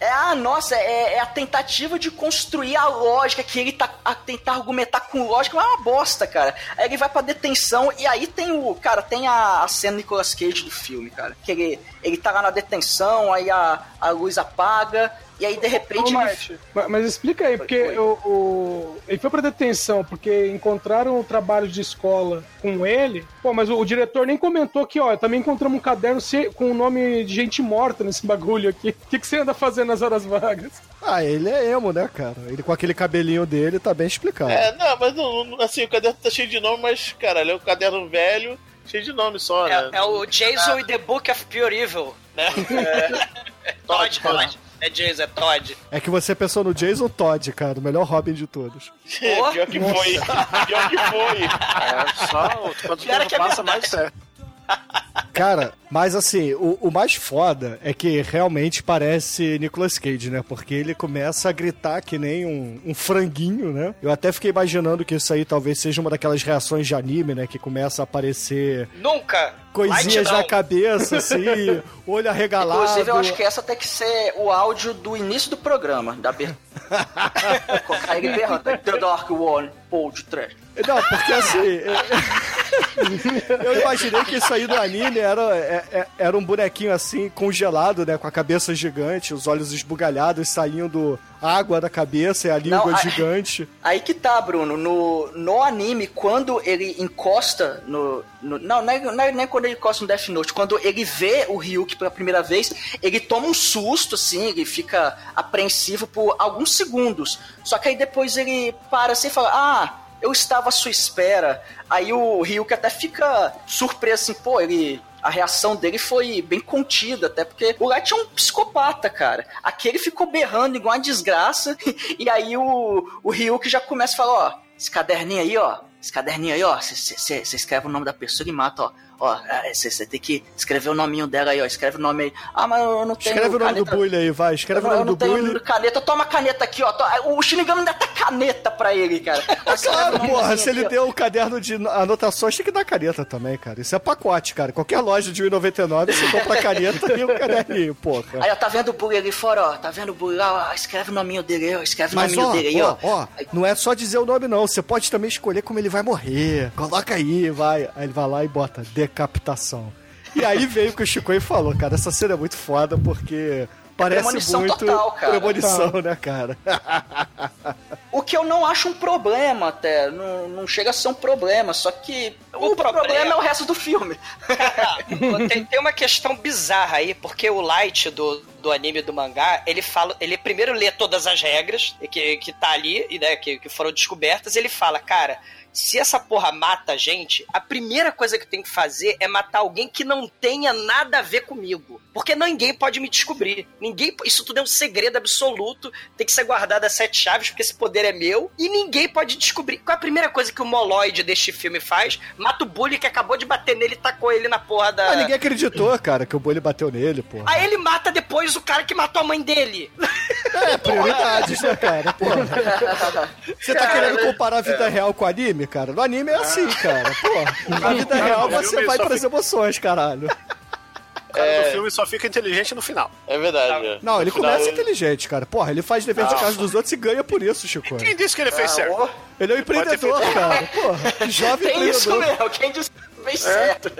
É, ah, nossa, é, é a tentativa de construir a lógica, que ele tá a tentar argumentar com lógica, mas é uma bosta, cara. Aí ele vai pra detenção e aí tem o. Cara, tem a, a cena Nicolas Cage do filme, cara. Que ele, ele tá lá na detenção, aí a, a luz apaga, e aí de repente. Ô, ele- Marte, ma- mas explica aí, porque foi. O, o- ele foi pra detenção porque encontraram o trabalho de escola com ele. Pô, mas o, o diretor nem comentou que, ó, também encontramos um caderno com o nome de gente morta nesse bagulho aqui. O que, que você anda fazendo nas horas vagas? Ah, ele é emo, né, cara? Ele com aquele cabelinho dele tá bem explicado. É, não, mas não, assim, o caderno tá cheio de nome, mas, cara, ele é um caderno velho, cheio de nome só, né? É, é o Jason e The Book of Pure Evil, né? Todd, Todd. É Jason, é Todd. É que você pensou no Jason Todd, cara, o melhor Robin de todos. Pior que foi. Pior que foi. É só quanto Pior tempo que é passa, verdade. mais certo. Cara, mas assim, o, o mais foda é que realmente parece Nicolas Cage, né? Porque ele começa a gritar que nem um, um franguinho, né? Eu até fiquei imaginando que isso aí talvez seja uma daquelas reações de anime, né? Que começa a aparecer Nunca. coisinhas na cabeça, assim, olho arregalado. Inclusive, eu acho que essa tem que ser o áudio do início do programa, da abertura. Colocar ele berrando, The Dark One, de trash. Não, porque assim. eu imaginei que isso aí do anime era, é- é- era um bonequinho assim, congelado, né? Com a cabeça gigante, os olhos esbugalhados, saindo água da cabeça e a língua Não, gigante. Aí que tá, Bruno. No, no anime, quando ele encosta no. no- não, não é, não é nem quando ele encosta no Death Note. Quando ele vê o Ryuk pela primeira vez, ele toma um susto, assim, ele fica apreensivo por alguns segundos. Só que aí depois ele para assim e fala: Ah, eu estava à sua espera. Aí o Ryuk até fica surpreso assim, pô, ele. A reação dele foi bem contida, até porque o Light é um psicopata, cara. Aqui ele ficou berrando igual uma desgraça, e aí o, o Ryuk já começa a falar, ó, esse caderninho aí, ó, esse caderninho aí, ó, você escreve o nome da pessoa e mata, ó. Ó, você tem que escrever o nominho dela aí, ó, escreve o nome aí. Ah, mas eu não tenho Escreve o nome do caneta. Bully aí, vai. Eu Escreve não, o eu nome não do tenho Bully. caneta, toma caneta aqui, ó. to- O Shinigami ainda tá caneta pra ele, cara. Claro, porra, se ele aqui, deu o caderno de anotações, tem que dar caneta também, cara. Isso é pacote, cara. Qualquer loja de 1,99 você compra a caneta e o caderninho, porra. Aí, ó, tá vendo o Bully ali fora, ó. Tá vendo o Bully lá, ó. Escreve o nominho dele aí, ó. Escreve o Mas nominho ó, dele aí, ó. ó, ó, não é só dizer o nome não, você pode também escolher como ele vai morrer. Coloca aí, vai. Aí ele vai lá e bota decapitação. E aí veio o que o Chico aí falou, cara, essa cena é muito foda porque Parece premonição muito total, cara. premonição, né, cara? O que eu não acho um problema até. Não, não chega a ser um problema, só que o, O problema... problema- é o resto do filme. tem, tem uma questão bizarra aí, porque o Light do, do anime e do mangá, ele fala, ele primeiro lê todas as regras que, que tá ali, e, né, que, que foram descobertas, e ele fala, cara, se essa porra mata a gente, a primeira coisa que tenho que fazer é matar alguém que não tenha nada a ver comigo. Porque ninguém pode me descobrir. Ninguém, isso tudo é um segredo absoluto, tem que ser guardado a sete chaves, porque esse poder é meu, e ninguém pode descobrir. Qual é a primeira coisa que o moloide deste filme faz? Mata o bully que acabou de bater nele e tacou ele na porra da. Mas ninguém acreditou, cara, que o Bully bateu nele, pô. Aí ele mata depois o cara que matou a mãe dele. É, prioridades, né, cara? Porra. Você tá querendo comparar a vida real com o anime, cara? No anime é assim, cara. Pô, na vida real você vai pras emoções, caralho. O cara do filme só fica inteligente no final. É verdade. é. Não, ele final, começa inteligente, cara. Porra, ele faz dever de casa dos outros e ganha por isso, Chico. Quem disse que ele fez certo? Ele é um empreendedor, cara. Porra, jovem Tem isso empreendedor. mesmo, quem disse fez certo.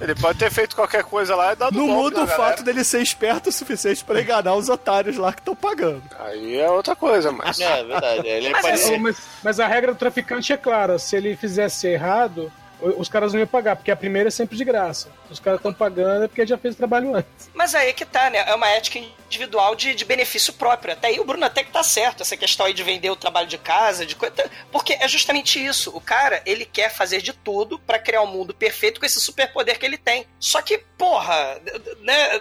Ele pode ter feito qualquer coisa lá e dado Não golpe muda o galera. fato dele ser esperto o suficiente pra enganar os otários lá que estão pagando. Aí é outra coisa, mas. É, verdade. Ele é Mas, parecido. mas, mas a regra do traficante é clara. Se ele fizesse errado, os caras não iam pagar, porque a primeira é sempre de graça. Os caras estão pagando é porque já fez o trabalho antes. Mas aí que tá, né? É uma ética individual de, de benefício próprio. Até aí o Bruno até que tá certo, essa questão aí de vender o trabalho de casa, de coisa. Porque é justamente isso. O cara, ele quer fazer de tudo pra criar um mundo perfeito com esse superpoder que ele tem. Só que, porra, né?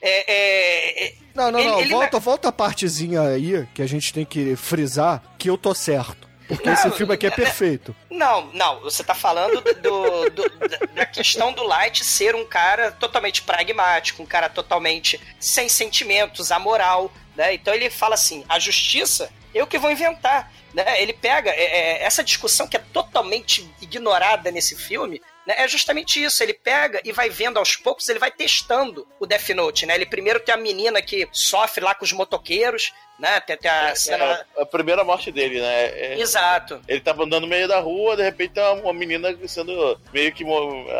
É. é- é- Não, não, Ele- não. ele volta, volta a partezinha aí que a gente tem que frisar que eu tô certo. Porque esse filme aqui é perfeito. Não, não, você tá falando do, do- da- da questão do Light ser um cara totalmente pragmático, um cara totalmente sem sentimentos, amoral, né? Então ele fala assim: a justiça eu que vou inventar. Né? Ele pega é, é, essa discussão que é totalmente ignorada nesse filme. Né? É justamente isso. Ele pega e vai vendo aos poucos, ele vai testando o Death Note. Né? Ele primeiro tem a menina que sofre lá com os motoqueiros, né? Tem, tem a cena. É a primeira morte dele, né? É- Exato. Ele tava andando no meio da rua, de repente tem uma, uma menina sendo meio que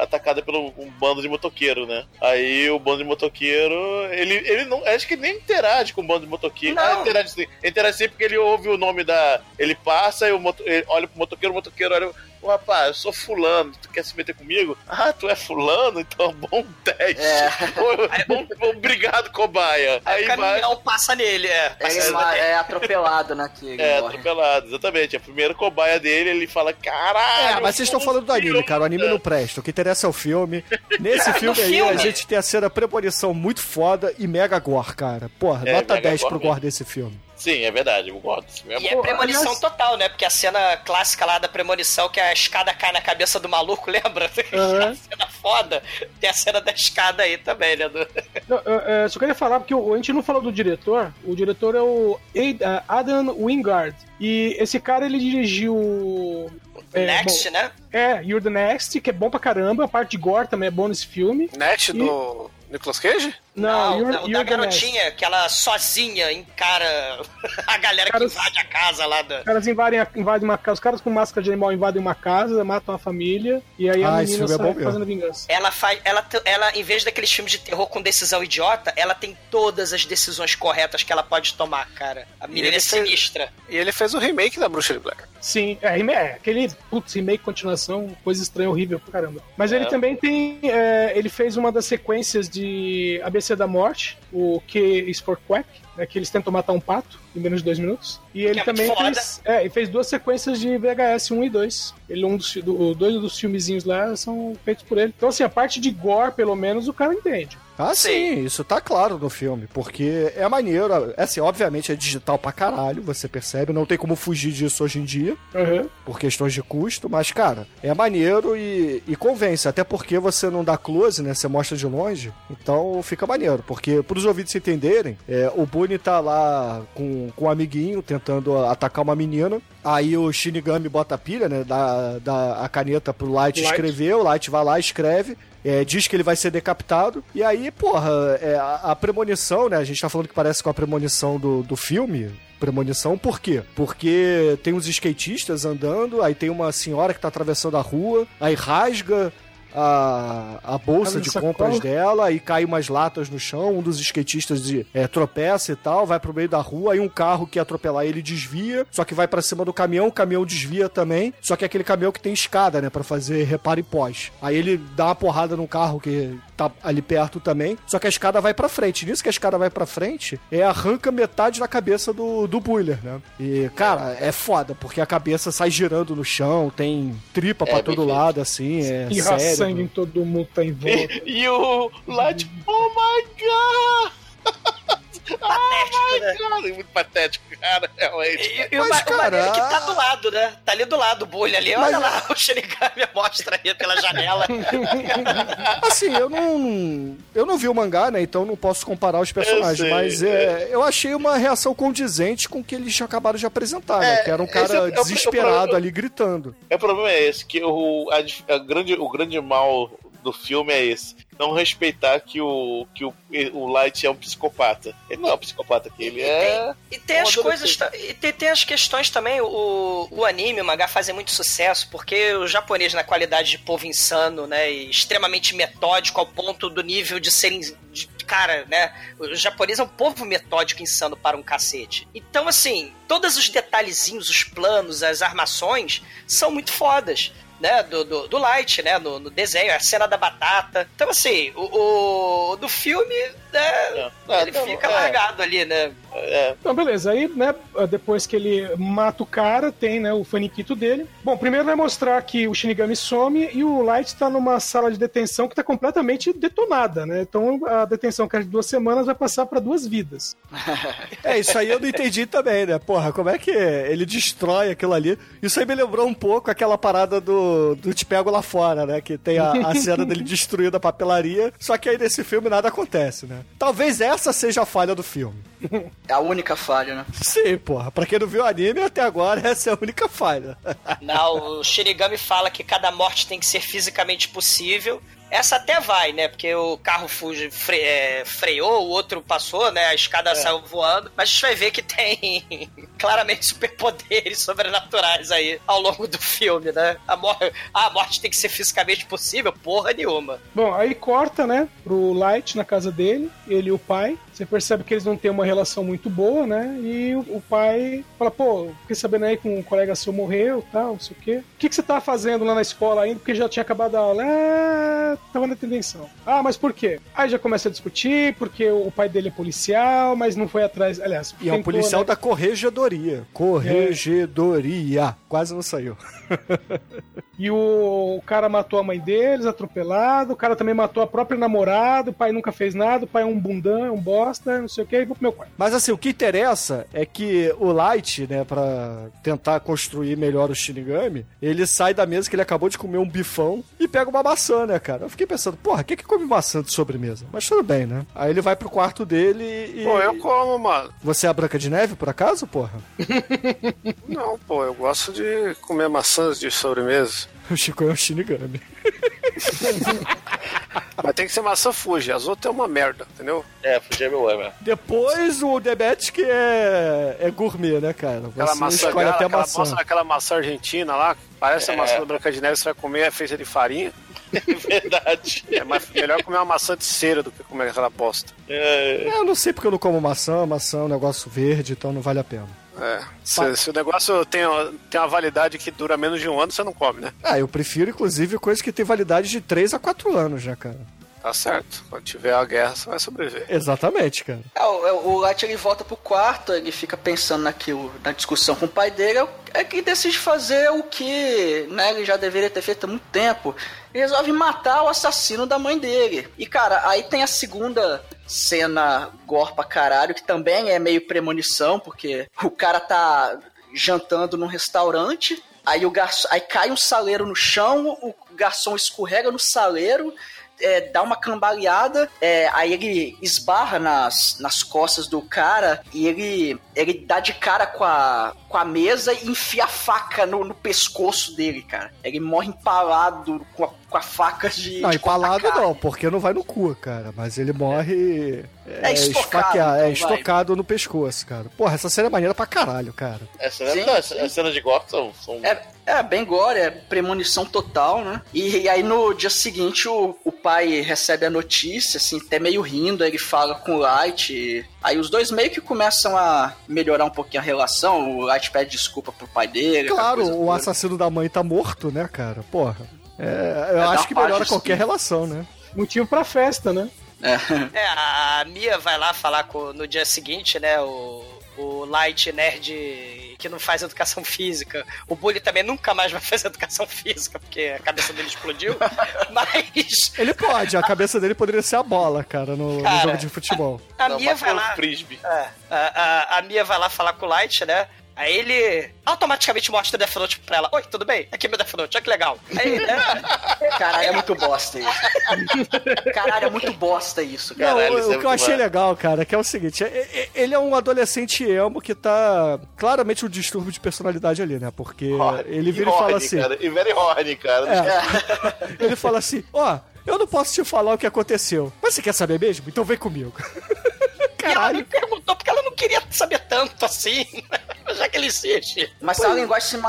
atacada pelo um bando de motoqueiro, né? Aí o bando de motoqueiro, ele, ele não. Acho que ele nem interage com o bando de motoqueiro. Não. Ah, interage sim. Interage sim porque ele ouve o nome da. Ele passa e o moto, ele olha pro motoqueiro, o motoqueiro olha. Ô rapaz, eu sou fulano, tu quer se meter comigo? Ah, tu é fulano? Então bom teste. É. Bom, bom, obrigado, cobaia. Aí, Aí o vai. caminhão passa nele, é. Passa Ele em cima ma- dele. é atropelado, né? Que ele É, morre. atropelado, exatamente. A primeira cobaia dele, ele fala: caralho. É, mas vocês estão falando do anime, cara. O anime não presta. O que interessa é o filme. Nesse filme aí, filme. a gente tem a cena premonição muito foda e mega gore, cara. Porra, É, nota mega 10 pro gore gore desse filme. Sim, é verdade, eu gosto desse filme. E é Pô, premonição aliás- total, né? Porque a cena clássica lá da premonição, que a escada cai na cabeça do maluco, lembra? Aham. a cena foda. Tem a cena da escada aí também, né? Do- Não, eu, eu só queria falar, porque a gente não falou do diretor. O diretor é o eh, Adam Wingard. E esse cara, ele dirigiu... é, Next, bom, né? É, You're the Next, que é bom pra caramba. A parte de gore também é bom nesse filme. Net do Nicolas Cage? Não, You're, não, da garotinha, que ela sozinha encara a galera Caras- que invade a casa lá da. Os caras invadem, a- invadem uma casa. Os caras com máscara de animal invadem uma casa, matam a família. E aí a Ah, esse menina é sai bom mesmo. fazendo vingança. Ela faz. Ela, ela, em vez daqueles filmes de terror com decisão idiota, ela tem todas as decisões corretas que ela pode tomar, cara. A menina ele é fez- sinistra. E ele fez o remake da Bruxa de Blair. Sim, é, é aquele putz, remake, continuação, coisa estranha, horrível pra caramba. Mas ele É. também tem. é, ele fez uma das sequências de ABC da Morte, o Q is for Quack, né, que eles tentam matar um pato em menos de dois minutos. E ele é também fez. É, ele fez duas sequências de VHS 1 e 2. Ele, um dos, do, dois dos filmezinhos lá são feitos por ele. Então, assim, a parte de gore, pelo menos, o cara entende. Ah, sim, Sim. isso tá claro no filme, porque é maneiro. É assim, obviamente é digital pra caralho, você percebe, não tem como fugir disso hoje em dia, Aham. por questões de custo, mas, cara, é maneiro e, e convence, até porque você não dá close, né? Você mostra de longe, então fica maneiro, porque pros ouvintes entenderem, é, o Bunny tá lá com, com um amiguinho tentando atacar uma menina, aí o Shinigami bota a pilha, né? Dá, dá a caneta pro Light, Light. escrever, o Light vai lá, escreve, é, diz que ele vai ser decapitado. E aí, porra, é, a, a premonição, né? A gente tá falando que parece com a premonição do, do filme. Premonição, por quê? Porque tem uns skatistas andando, aí tem uma senhora que tá atravessando a rua, aí rasga a, a bolsa de sacola. compras dela e cai umas latas no chão. Um dos skatistas de, é, tropeça e tal, vai pro meio da rua. Aí um carro que ia atropelar ele desvia, só que vai pra cima do caminhão. O caminhão desvia também, só que é aquele caminhão que tem escada, né, Pra fazer reparo e pós. Aí ele dá uma porrada no carro que tá ali perto também, só que a escada vai pra frente. Nisso que a escada vai pra frente, é arranca metade da cabeça do, do Buller, né? E, cara, é foda, porque a cabeça sai girando no chão, tem tripa pra É, todo bem feito. lado, assim, é E sério. Sangue em todo mundo tá em volta. E o Light, oh my god! Patético, né? Cara, muito patético, cara, realmente. E, e o, Mas, ma- o cara, é que tá do lado, né? Tá ali do lado o bolha ali. Olha lá, o Shinigami mostra aí pela janela. Assim, eu não. Eu não vi o mangá, né? Então não posso comparar os personagens. sei, mas é, eu achei uma reação condizente com o que eles acabaram de apresentar, né? É, Que era um cara é o- é o- desesperado é o- ali gritando. O problema é esse, que o, a a grande, o grande mal do filme é esse. Não respeitar que o, que o, o Light é um psicopata. Ele não é um psicopata, que ele é. E tem as Um coisas. ta- E tem, tem as questões também. O, o anime, o mangá fazem muito sucesso, porque o japonês, na qualidade de povo insano, né? E extremamente metódico ao ponto do nível de serem. De, cara, né? O japonês é um povo metódico e insano para um cacete. Então, assim, todos os detalhezinhos, os planos, as armações são muito fodas. Né, do, do, do Light, né, no, no desenho, a cena da batata. Então, assim, o, o do filme, né, É, ele não, fica é. largado ali, né? é Então, beleza. Aí, né, depois que ele mata o cara, tem, né, o faniquito dele. Bom, primeiro vai mostrar que o Shinigami some e o Light tá numa sala de detenção que tá completamente detonada, né? Então, a detenção que é de duas semanas vai passar pra duas vidas. É, isso aí eu não entendi também, né? Porra, como é que ele destrói aquilo ali? Isso aí me lembrou um pouco aquela parada do, do Te Pego Lá Fora, né? Que tem a, a cena dele destruindo a papelaria, só que aí nesse filme nada acontece, né? Talvez essa seja a falha do filme. É a única falha, né? Sim, porra. Pra quem não viu o anime, até agora essa é a única falha. Não, o Shinigami fala que cada morte tem que ser fisicamente possível. Essa até vai, né? Porque o carro fuge, fre- é, freou, o outro passou, né? A escada saiu voando. Mas a gente vai ver que tem claramente superpoderes sobrenaturais aí ao longo do filme, né? A, mor ah, a morte tem que ser fisicamente possível? Porra nenhuma. Bom, aí corta, né, pro Light na casa dele, ele e o pai. Você percebe que eles não têm uma relação muito boa, né? E o, o pai fala, pô, fiquei sabendo aí que um colega seu morreu tal, não sei o quê. O que, que você tá fazendo lá na escola ainda? Porque já tinha acabado a aula. É, tava na detenção. Ah, mas por quê? Aí já começa a discutir, porque o pai dele é policial, mas não foi atrás. Aliás, E é um tentou, policial né? da corregedoria. Corregedoria. Quase não saiu. E o, o cara matou a mãe deles, atropelado. O cara também matou a própria namorada. O pai nunca fez nada. O pai é um bundão, é um bosta, não sei o que. E vou pro meu quarto. Mas assim, o que interessa é que o Light, né, pra tentar construir melhor o Shinigami, ele sai da mesa que ele acabou de comer um bifão e pega uma maçã, né, cara? Eu fiquei pensando, porra, quem que come maçã de sobremesa? Mas tudo bem, né? Aí ele vai pro quarto dele e. Pô, eu como, mano. Você é a Branca de Neve, por acaso, porra? Não, pô, eu gosto de comer maçãs de sobremesa. O Chico é um Shinigami. Mas tem que ser maçã Fuji, as outras é uma merda, entendeu? É, Fuji é meu mesmo. Depois o Demet que é, é gourmet, né, cara? Aquela Você maçã, escolhe até aquela, maçã. maçã, aquela maçã argentina lá, parece a maçã da Branca de Neve, você vai comer, é feita de farinha. Verdade. É mais, melhor comer uma maçã de cera do que comer aquela bosta. É, É, eu não sei porque eu não como maçã, maçã é um negócio verde, então não vale a pena. É, se, se o negócio tem, tem uma validade que dura menos de um ano, você não come, né? Ah, eu prefiro, inclusive, coisas que têm validade de 3 a 4 anos, né, cara? Tá certo. Quando tiver a guerra, você vai sobreviver. Exatamente, cara. É, o, o Light ele volta pro quarto, ele fica pensando naquilo, na discussão com o pai dele, é que decide fazer o que né, ele já deveria ter feito há muito tempo. Resolve matar o assassino da mãe dele. E cara, aí tem a segunda cena gore pra caralho, que também é meio premonição, porque o cara tá jantando num restaurante, aí o garçom, aí cai um saleiro no chão, o garçom escorrega no saleiro é, dá uma cambaleada, é, aí ele esbarra nas, nas costas do cara e ele, ele dá de cara com a, com a mesa e enfia a faca no, no pescoço dele, cara. Ele morre empalado com a, com a faca de. Não, de empalado não, porque não vai no cu, cara. Mas ele morre. É estocado, esfaqueado, então, é vai. estocado no pescoço, cara. Porra, essa cena é maneira pra caralho, cara. Essa, Sim, não, essa- sim. as cenas de gore são. são... É, é bem gore, é premonição total, né? E, e aí no dia seguinte o, o pai recebe a notícia, assim, até meio rindo, aí ele fala com o Light. e- aí os dois meio que começam a melhorar um pouquinho a relação. O Light pede desculpa pro pai dele. Claro, coisa o toda. assassino da mãe tá morto, né, cara? Porra. É, eu É, acho que melhora qualquer relação, né? Motivo pra festa, né? É. É, a Mia vai lá falar com, no dia seguinte, né? O, o Light Nerd que não faz educação física. O Bully também nunca mais vai fazer educação física, porque a cabeça dele explodiu. Mas Ele pode, a cabeça dele poderia ser a bola, cara, no, no Cara, jogo de futebol. a não, Mia vai lá. É, a, a, a Mia vai lá falar com o Light, né? Aí ele automaticamente mostra o Death Note pra ela. Oi, tudo bem? Aqui é meu Death Note, olha que legal. Aí, né? Caralho, é muito bosta isso. Caralho, é muito bosta isso, cara. Não, Caralho, o- isso o, é que eu achei massa. legal, cara, que é o seguinte: é- é- ele é um adolescente emo que tá claramente um distúrbio de personalidade ali, né? Porque Horny, ele vira e fala horny, assim: Cara, e very horny, cara. É. ele fala assim: Ó, eu não posso te falar o que aconteceu, mas você quer saber mesmo? Então vem comigo. E ela me Caralho. perguntou porque ela não queria saber tanto assim. Já que ele insiste. Mas é uma linguagem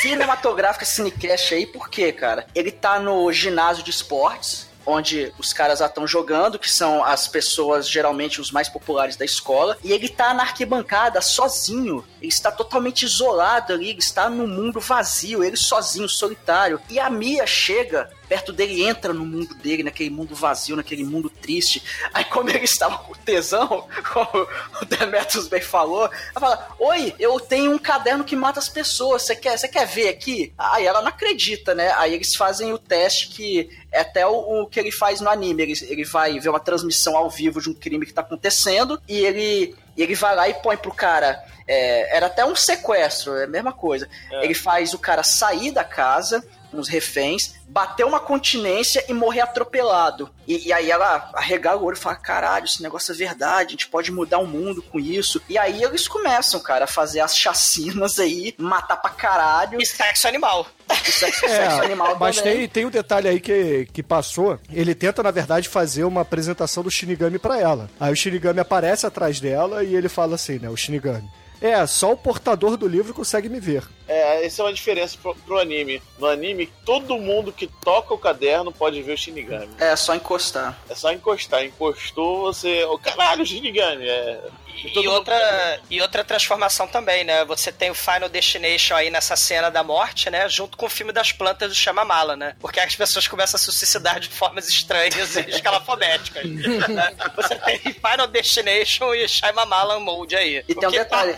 cinematográfica cinecast aí, por quê, cara? Ele tá no ginásio de esportes, onde os caras já estão jogando, que são as pessoas geralmente os mais populares da escola, e ele tá na arquibancada sozinho. Ele está totalmente isolado ali, ele está num mundo vazio, ele sozinho, solitário. E a Mia chega perto dele, entra no mundo dele, naquele mundo vazio, naquele mundo triste. Aí, como ele estava com tesão, como o Demetrius bem falou, ela fala: Oi, eu tenho um caderno que mata as pessoas, você quer, você quer ver aqui? Aí ela não acredita, né? Aí eles fazem o teste que é até o, o que ele faz no anime. Ele, ele vai ver uma transmissão ao vivo de um crime que tá acontecendo e ele, e ele vai lá e põe pro cara. é, era até um sequestro, é a mesma coisa. Ele faz o cara sair da casa, uns reféns, bater uma continência e morrer atropelado. E, e aí ela arregala o olho e fala: caralho, esse negócio é verdade, a gente pode mudar o mundo com isso. E aí eles começam, cara, a fazer as chacinas aí, matar pra caralho. E sexo animal. Sexo, sexo animal É, mas também. tem, tem um detalhe aí que, que passou. Ele tenta, na verdade, fazer uma apresentação do Shinigami pra ela. Aí o Shinigami aparece atrás dela e ele fala assim, né? O Shinigami. É, só o portador do livro consegue me ver. É, essa é uma diferença pro, pro anime. No anime, todo mundo que toca o caderno pode ver o Shinigami. É só encostar. É só encostar. Encostou, você. Oh, caralho, Shinigami! É. E mundo- outra, e outra transformação também, né? Você tem o Final Destination aí nessa cena da morte, né? Junto com o filme das plantas do Shyamala, né? Porque as pessoas começam a se suicidar de formas estranhas e escalafobéticas. né? Você tem Final Destination e Shyamala Mode aí. E tem um detalhe.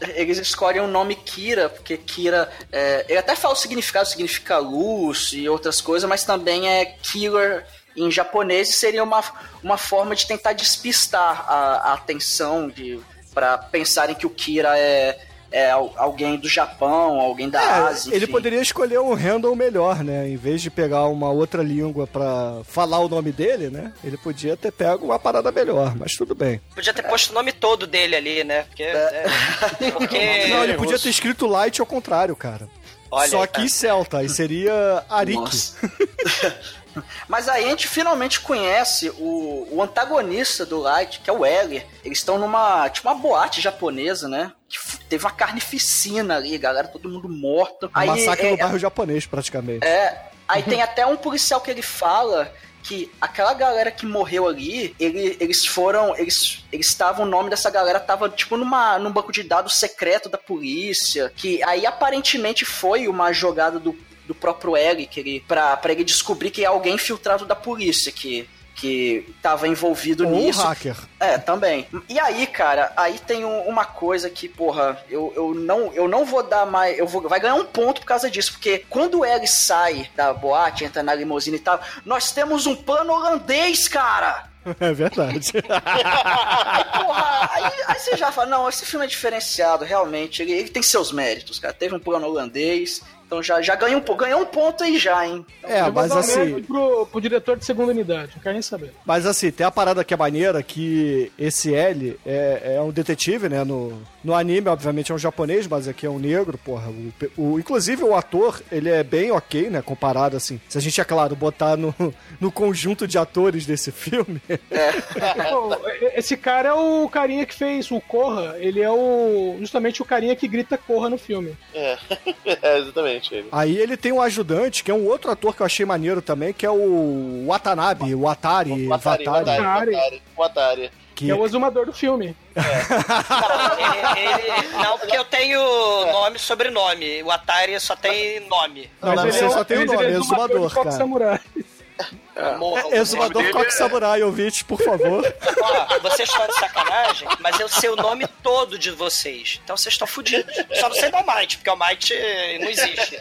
Eles escolhem o nome Kira, porque Kira. É, ele até fala o significado, significa luz e outras coisas, mas também é killer em japonês e seria uma, uma forma de tentar despistar a, a atenção de para pensarem que o Kira é, é al- alguém do Japão, alguém da É, Ásia. ele enfim. poderia escolher um handle melhor, né? Em vez de pegar uma outra língua pra falar o nome dele, né? Ele podia ter pego uma parada melhor, mas tudo bem. Podia ter posto o nome todo dele ali, né? Porque. é, porque Não, ele podia ter escrito Light ao contrário, cara. Olha Só aí, que em celta, aí seria Arik. Mas aí a gente finalmente conhece o, o antagonista do Light, que é o L. Eles estão numa, tipo, uma boate japonesa, né? Teve uma carnificina ali, galera, todo mundo morto. Aí, Massacre é, no bairro japonês, praticamente. é, aí tem até um policial que ele fala que aquela galera que morreu ali, ele- eles foram, eles eles estavam, o nome dessa galera tava tipo numa num banco de dados secreto da polícia, que aí aparentemente foi uma jogada do, do próprio que ele pra, pra ele descobrir que é alguém infiltrado da polícia que que tava envolvido Ou um nisso. hacker. É, também. E aí, cara, aí tem um- uma coisa que, porra, eu, eu, não, eu não vou dar mais. Eu vou, vai ganhar um ponto por causa disso, porque quando o Eric sai da boate, entra na limusine e tal, nós temos um plano holandês, cara! É verdade. Aí, porra, aí, aí você já fala, não, esse filme é diferenciado, realmente, ele, ele tem seus méritos, cara. Teve um plano holandês, Então já, já ganhou, um, ganhou um ponto aí já, hein? É, Eu vou mas dar um assim, pro, pro diretor de segunda unidade, não quero nem saber. mas assim, tem a parada que é maneira que esse L é, é um detetive, né? No, no anime, obviamente, é um japonês, mas aqui é um negro, porra. O, o- inclusive, o ator, ele é bem ok, né? Comparado, assim. Se a gente, é claro, botar no, no conjunto de atores desse filme. Pô, esse cara é o carinha que fez o Corra, ele é o justamente o carinha que grita Corra no filme. É, é exatamente ele. Aí ele tem um ajudante, que é um outro ator que eu achei maneiro também, que é o Watanabe, o Atari, O Atari, o Atari, o Que Que é o exumador do filme. Ele- ele- não, porque eu tenho nome e sobrenome. O Atari só tem nome. Não, mas ele você é- só tem o ele nome, é é exumador, de Coque cara. Samurai. Morra, É, Exumador Coque é- Samurai, ouvinte, por favor. Ó, vocês estão de sacanagem, mas eu sei o nome todo de vocês. Então vocês estão fodidos. Só não sei do Almighty, porque o Almighty eh, não existe.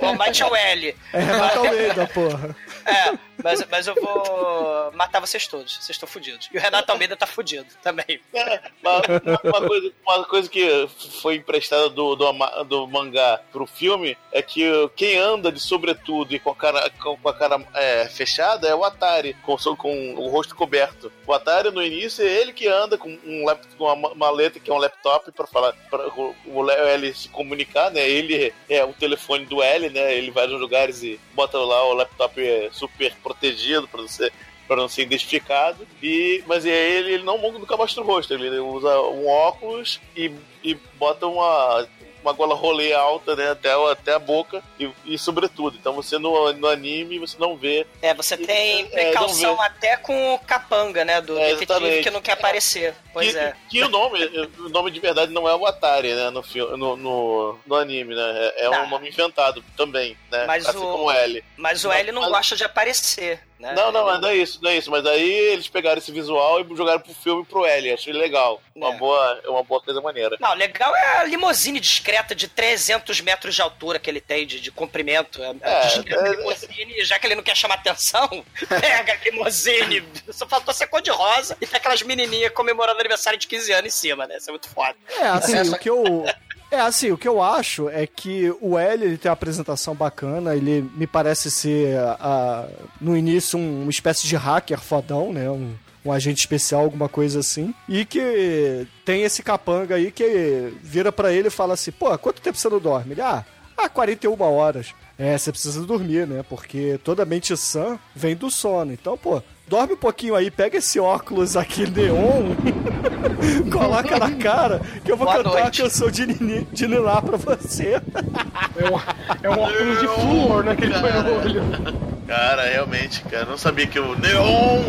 O Almighty é o L. É Renato Almeida, porra. É, mas, mas eu vou matar vocês todos. Vocês estão fodidos. E o Renato Almeida tá fudido também. Uma, uma coisa, uma coisa que foi emprestada do, do, do mangá pro filme é que quem anda de sobretudo e com a cara, com, a cara é, fechada é o Atari, com, com o rosto coberto. O Atari, no início, é ele que anda com, um com uma maleta que é um laptop para falar para o, o L se comunicar, né? Ele é o telefone do L, né? Ele vai nos lugares e bota lá o laptop é, super protegido para você para não ser identificado. E, mas e aí ele, ele não nunca o rosto, ele usa um óculos e, e bota uma, uma gola rolê alta, né, até, até a boca e, e sobretudo. Então você no, no anime você não vê. É, você tem É, precaução vê. até com o capanga, né? Do É, detetive que não quer aparecer. Pois que, é. que o nome, o nome de verdade não é o Atari, né, no, filme, no, no, no anime, né? É, é Não. um nome inventado também, né? Mas assim o- como L. Mas o Não, L não mas- gosta de aparecer, né? Não, não, mas não é isso, não é isso. Mas aí eles pegaram esse visual e jogaram pro filme e pro L. Achei legal. Uma, É. boa, é uma boa coisa maneira. Não, legal é a limousine discreta de 300 metros de altura que ele tem de, de comprimento. É, É, discreta é- limousine, já que ele não quer chamar atenção, pega a limousine. Só faltou ser cor de rosa e tem aquelas menininhas comemorando aniversário de 15 anos em cima, né? Isso é muito foda. É, assim, o que eu. É assim, o que eu acho é que o L ele tem uma apresentação bacana, ele me parece ser a- no início um- uma espécie de hacker fodão, né? Um, um agente especial, alguma coisa assim. E que tem esse capanga aí que vira pra ele e fala assim: pô, quanto tempo você não dorme? Ele, ah, ah 41 horas. É, você precisa dormir, né? Porque toda mente sã vem do sono. Então, pô, dorme um pouquinho aí, pega esse óculos aqui neon, coloca na cara, que eu vou Boa cantar uma noite. canção de, Nini, de Niná pra você. É um, é um óculos de flúor, né? Que ele põe no olho. Cara, realmente, cara, não sabia que o Neon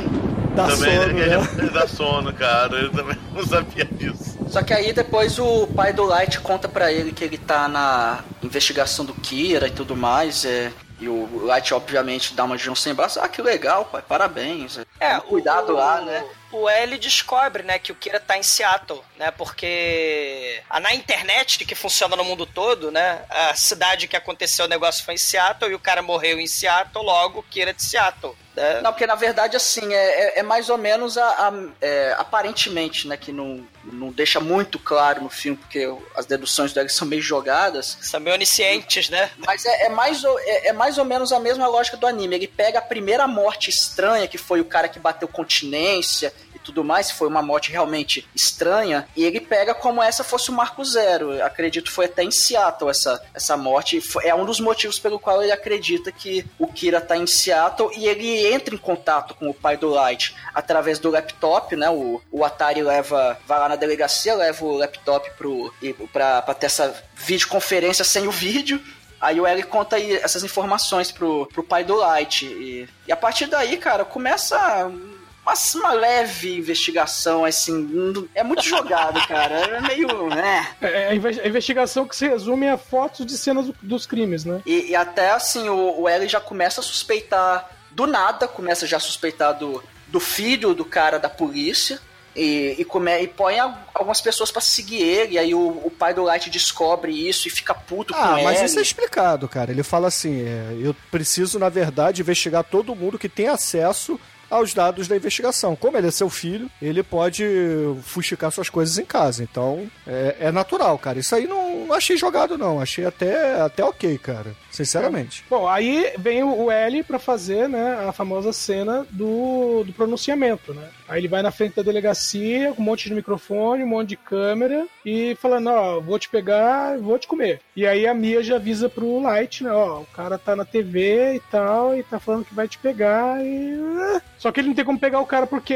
Dá também sono, né, ele dá sono, cara. Eu também não sabia disso. Só que aí depois o pai do Light conta pra ele que ele tá na investigação do Kira e tudo mais. É, e o Light, obviamente, dá uma de um sem braço. Ah, que legal, pai, parabéns. É, Toma cuidado o, lá, né? O L descobre, né, que o Kira tá em Seattle, né? Porque na internet que funciona no mundo todo, né? A cidade que aconteceu o negócio foi em Seattle e o cara morreu em Seattle, logo o Kira é de Seattle. né? Não, porque na verdade, assim, é, é- é mais ou menos a, a- é, aparentemente, né? Que não, não deixa muito claro no filme, porque as deduções dele são meio jogadas. São meio oniscientes, né? Mas é, é mais, ou- é, é mais ou menos a mesma lógica do anime. Ele pega a primeira morte estranha, que foi o cara que bateu continência tudo mais, foi uma morte realmente estranha, e ele pega como essa fosse o marco zero. Eu acredito foi até em Seattle essa, essa morte. É um dos motivos pelo qual ele acredita que o Kira tá em Seattle e ele entra em contato com o pai do Light através do laptop, né? O, o Atari leva, vai lá na delegacia, leva o laptop pro, pra, pra ter essa videoconferência sem o vídeo. Aí o L conta aí essas informações pro, pro pai do Light. E, e a partir daí, cara, começa uma, uma leve investigação, assim. É muito jogado, cara. É meio. né? É a inve- a investigação que se resume a fotos de cenas do- dos crimes, né? E, e até assim, o, o L já começa a suspeitar do nada, começa já a suspeitar do, do filho do cara da polícia. E, e, come, e põe al- algumas pessoas pra seguir ele, e aí o, o pai do Light descobre isso e fica puto com Ah, ele. mas isso é explicado, cara. Ele fala assim: é, eu preciso, na verdade, investigar todo mundo que tem acesso aos dados da investigação. Como ele é seu filho, ele pode fuxicar suas coisas em casa. Então, é, é natural, cara. Isso aí não, não achei jogado, não. Achei até, até ok, cara. Sinceramente. Bom, aí vem o L pra fazer, né, a famosa cena do, do pronunciamento, né? Aí ele vai na frente da delegacia, com um monte de microfone, um monte de câmera, e falando, ó, vou te pegar, vou te comer. E aí a Mia já avisa pro Light, né, ó, o cara tá na TV e tal, e tá falando que vai te pegar e... Só que ele não tem como pegar o cara porque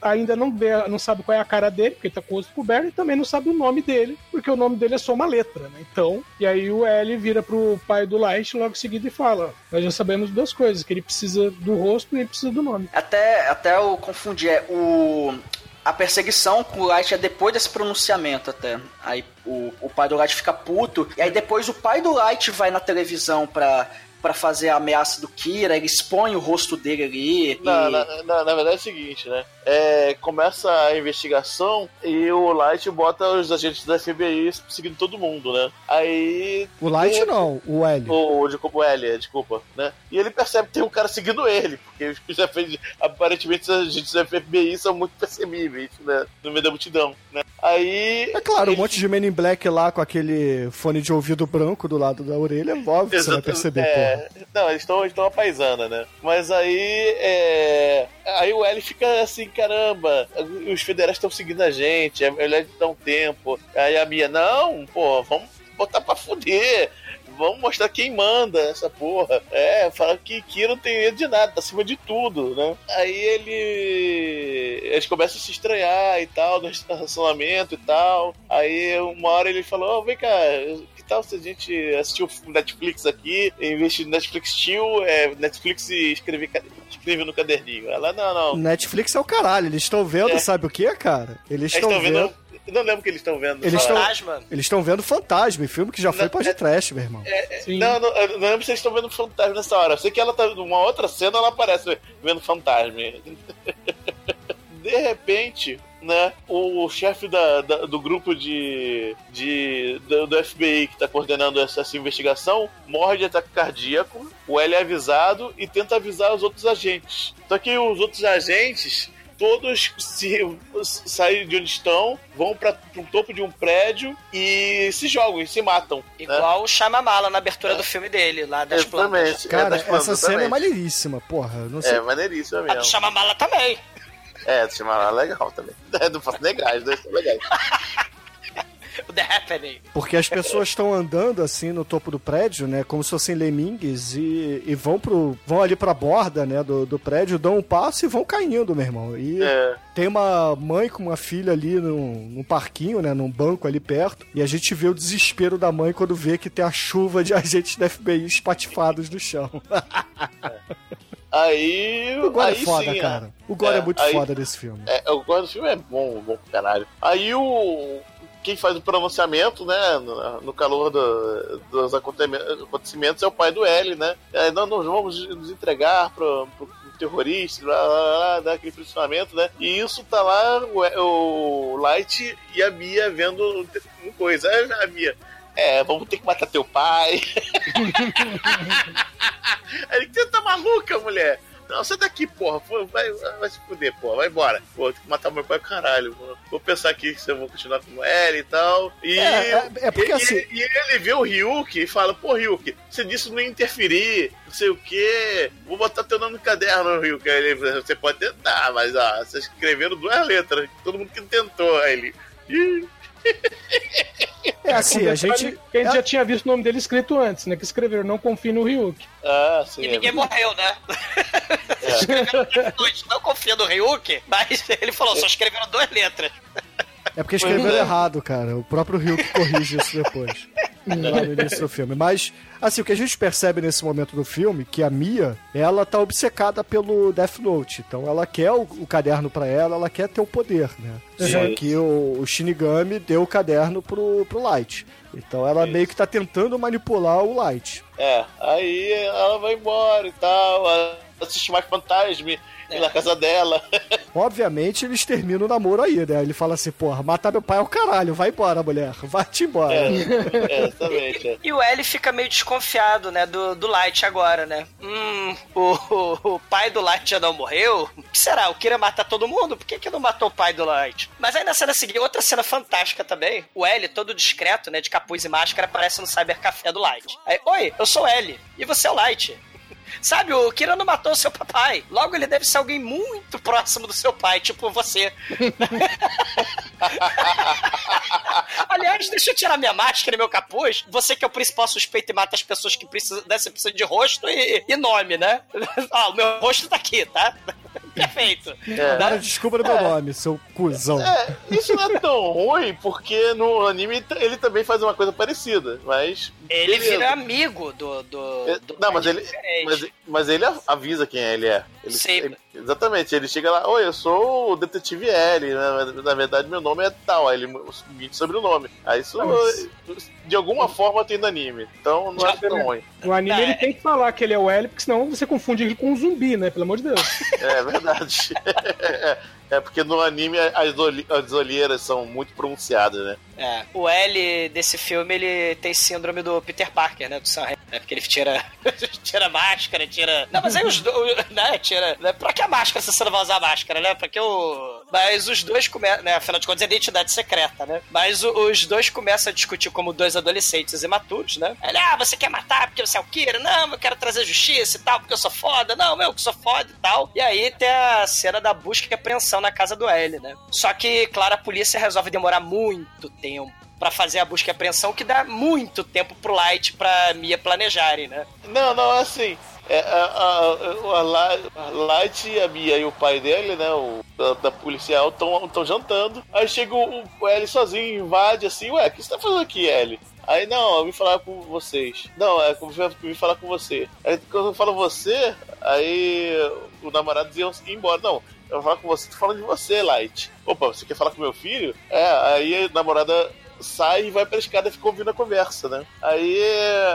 ainda não vê, não sabe qual é a cara dele, porque ele tá com o rosto coberto, e também não sabe o nome dele, porque o nome dele é só uma letra, né? Então, e aí o L vira pro pai do Light logo em seguida e fala: Nós já sabemos duas coisas, que ele precisa do rosto e ele precisa do nome. Até, até eu confundi, é o. A perseguição com o Light é depois desse pronunciamento até. Aí o, o pai do Light fica puto. E aí depois o pai do Light vai na televisão pra, pra fazer a ameaça do Kira. Ele expõe o rosto dele ali. Na, e- na, na- na verdade é o seguinte, né? É, começa a investigação e o Light bota os agentes da FBI seguindo todo mundo, né? Aí. O Light não, o L. O, desculpa, o L, desculpa, né? E ele percebe que tem um cara seguindo ele, porque os agentes- aparentemente os agentes da FBI são muito percebíveis, né? No meio da multidão, né? Aí. É claro, um ele- monte de Men in Black lá com aquele fone de ouvido branco do lado da orelha, óbvio que você vai Exato, perceber, é, porra. Não, eles estão eles a paisana, né? Mas aí. É, aí o L fica assim, caramba, os federais estão seguindo a gente, é melhor dar um tempo. Aí a Mia, não, pô, vamos botar pra fuder. Vamos mostrar quem manda essa porra. É, fala que Kira não tem medo de nada, tá acima de tudo, né? Aí ele. Eles começam a se estranhar e tal, no relacionamento e tal. Aí uma hora ele falou: "Ô, vem cá, tal se a gente assistir o Netflix aqui, vez de Netflix Chill, é, Netflix e escrever, escrever no caderninho? Ela, não, não. Netflix é o caralho, eles estão vendo, É. sabe o que, cara? Eles estão estão vendo. vendo. Eu não lembro o que eles estão vendo. Eles Fantasma. Eles estão vendo Fantasma, filme que já foi Não, pode é- trash, meu irmão. Sim. Não, não, eu não lembro se eles estão vendo fantasma nessa hora. Eu sei que ela tá numa outra cena, ela aparece vendo fantasma. De repente, né, o chefe da, da- do grupo de, de do, do FBI que tá coordenando essa, essa investigação morre de ataque cardíaco. O L é avisado e tenta avisar os outros agentes. Só que os outros agentes todos se saem de onde estão, vão para o topo de um prédio e se jogam e se matam. né? Igual o Shyamala na abertura do filme dele, lá das plantas. Exatamente. Cara, é, das plantas, essa cena é exatamente. maneiríssima, porra. Não sei. É, maneiríssima A do mesmo. Shyamala também. É, do Shyamala é legal também. É, do Fato Negar, os dois são legais. O The Happening. Porque as pessoas estão andando assim no topo do prédio, né? Como se fossem lemingues e, e vão pro. vão ali pra borda, né, do, do prédio, dão um passo e vão caindo, meu irmão. E É, tem uma mãe com uma filha ali num, num parquinho, né? Num banco ali perto. E a gente vê o desespero da mãe quando vê que tem a chuva de agentes da FBI espatifados no chão. Aí. O Gore aí é foda, sim, cara. O Gore é, É, muito aí- foda desse filme. É, eu gosto do filme, é bom, bom pra caralho. Aí o. Quem faz o pronunciamento, né, no, no calor do- dos acontecimen- acontecimentos é o pai do L, né? É, não, nós vamos nos entregar pro, pro terrorista, blá, blá, blá, dar aquele pressionamento, né? E isso tá lá o, o Light e a Mia vendo uma coisa. Aí a Mia, é, vamos ter que matar teu pai. Ele, você tá maluca, mulher? Não, sai daqui, porra. Pô, Vai, vai se fuder, porra. Vai embora. Pô, tem que matar meu pai, caralho. Vou, vou pensar aqui se eu vou continuar com ele e tal. E, É, é- é porque e, assim- e ele vê o Ryuki e fala, pô, Ryuki, você disse não ia interferir, não sei o quê. Vou botar teu nome no caderno, Ryuki. Aí ele, você pode tentar, mas ó, vocês escreveram duas letras. Todo mundo que tentou. Aí ele. "Ih, É assim, a gente. que a gente é- já tinha visto o nome dele escrito antes, né? Que escreveram, não confie no Ryuk. Ah, sim. E é ninguém verdade. morreu, né? Escreveram dois. Não confia no Ryuk, mas ele falou, só escreveram duas letras. É porque escreveram errado, cara. O próprio Rio que corrige isso depois. lá no início do filme. Mas, assim, o que a gente percebe nesse momento do filme, que a Mia, ela tá obcecada pelo Death Note. Então ela quer o, o caderno pra ela, ela quer ter o poder, né? Só que o, o Shinigami deu o caderno pro, pro Light. Então ela Isso. meio que tá tentando manipular o Light. É, aí ela vai embora e tal. assiste mais Fantasma na casa dela. Obviamente eles terminam o namoro aí, né? Ele fala assim, porra, matar meu pai é o caralho, vai embora, mulher, vai-te embora. É, exatamente. é. E o L fica meio desconfiado, né, do, do Light agora, né? Hum, o, o, o pai do Light já não morreu? O que será? O Kira matar todo mundo? Por que, que não matou o pai do Light? Mas aí na cena seguinte, outra cena fantástica também. O L, todo discreto, né, de capuz e máscara, aparece no cybercafé do Light. Aí, oi, eu sou o L. E você é o Light. Sabe, o Kira não matou seu papai. Logo, ele deve ser alguém muito próximo do seu pai, tipo você. Aliás, deixa eu tirar minha máscara e meu capuz. Você que é o principal suspeito e mata as pessoas que precisam dessa precisa de rosto e, e nome, né? Ah, o meu rosto tá aqui, tá? Perfeito. Agora desculpa no meu nome, seu cuzão. É, isso não é tão ruim, porque no anime ele também faz uma coisa parecida, mas. Ele beleza. vira amigo do. do, É, do Não, mas ele, diferente. Mas, mas ele avisa quem ele é. Ele, Sim. ele- exatamente, ele chega lá, oi, eu sou o detetive L, né? na verdade meu nome é tal, aí ele mente sobre o nome. Aí isso, de alguma forma, tem no anime, então não é tão ruim. No anime É. ele tem que falar que ele é o L, porque senão você confunde ele com um zumbi, né? Pelo amor de Deus. É verdade. É porque no anime as, oli- as olheiras são muito pronunciadas, né? É, o L desse filme, ele tem síndrome do Peter Parker, né? Do Sam Raimi, né? Porque ele tira, tira máscara, tira... Não, mas aí os dois, né? Tira... Né? Pra que a máscara se você não vai usar máscara, né? Pra que o... Mas os dois começam, né? Afinal de contas, é identidade secreta, né? Mas o- os dois começam a discutir como dois adolescentes imaturos, né? Ele, ah, você quer matar porque você é o Kira? Não, eu quero trazer justiça e tal, porque eu sou foda. Não, eu que sou foda e tal. E aí tem a cena da busca e apreensão na casa do L, né? Só que, claro, a polícia resolve demorar muito tempo pra fazer a busca e apreensão, que dá muito tempo pro Light pra Mia planejarem, né? Não, não, é assim. É, a, a, a, Light, a Mia e o pai dele, né? O da, da policial, estão jantando. Aí chega o, o L sozinho, invade assim, ué, o que você tá fazendo aqui, L? Aí, não, eu vim falar com vocês. Não, é, vim- eu vim falar com você. Aí, quando eu falo você, aí o namorado dizia ir embora. Não, eu vou falar com você, tô falando de você, Light. Opa, você quer falar com meu filho? É, aí a namorada sai e vai pra escada e fica ouvindo a conversa, né? Aí,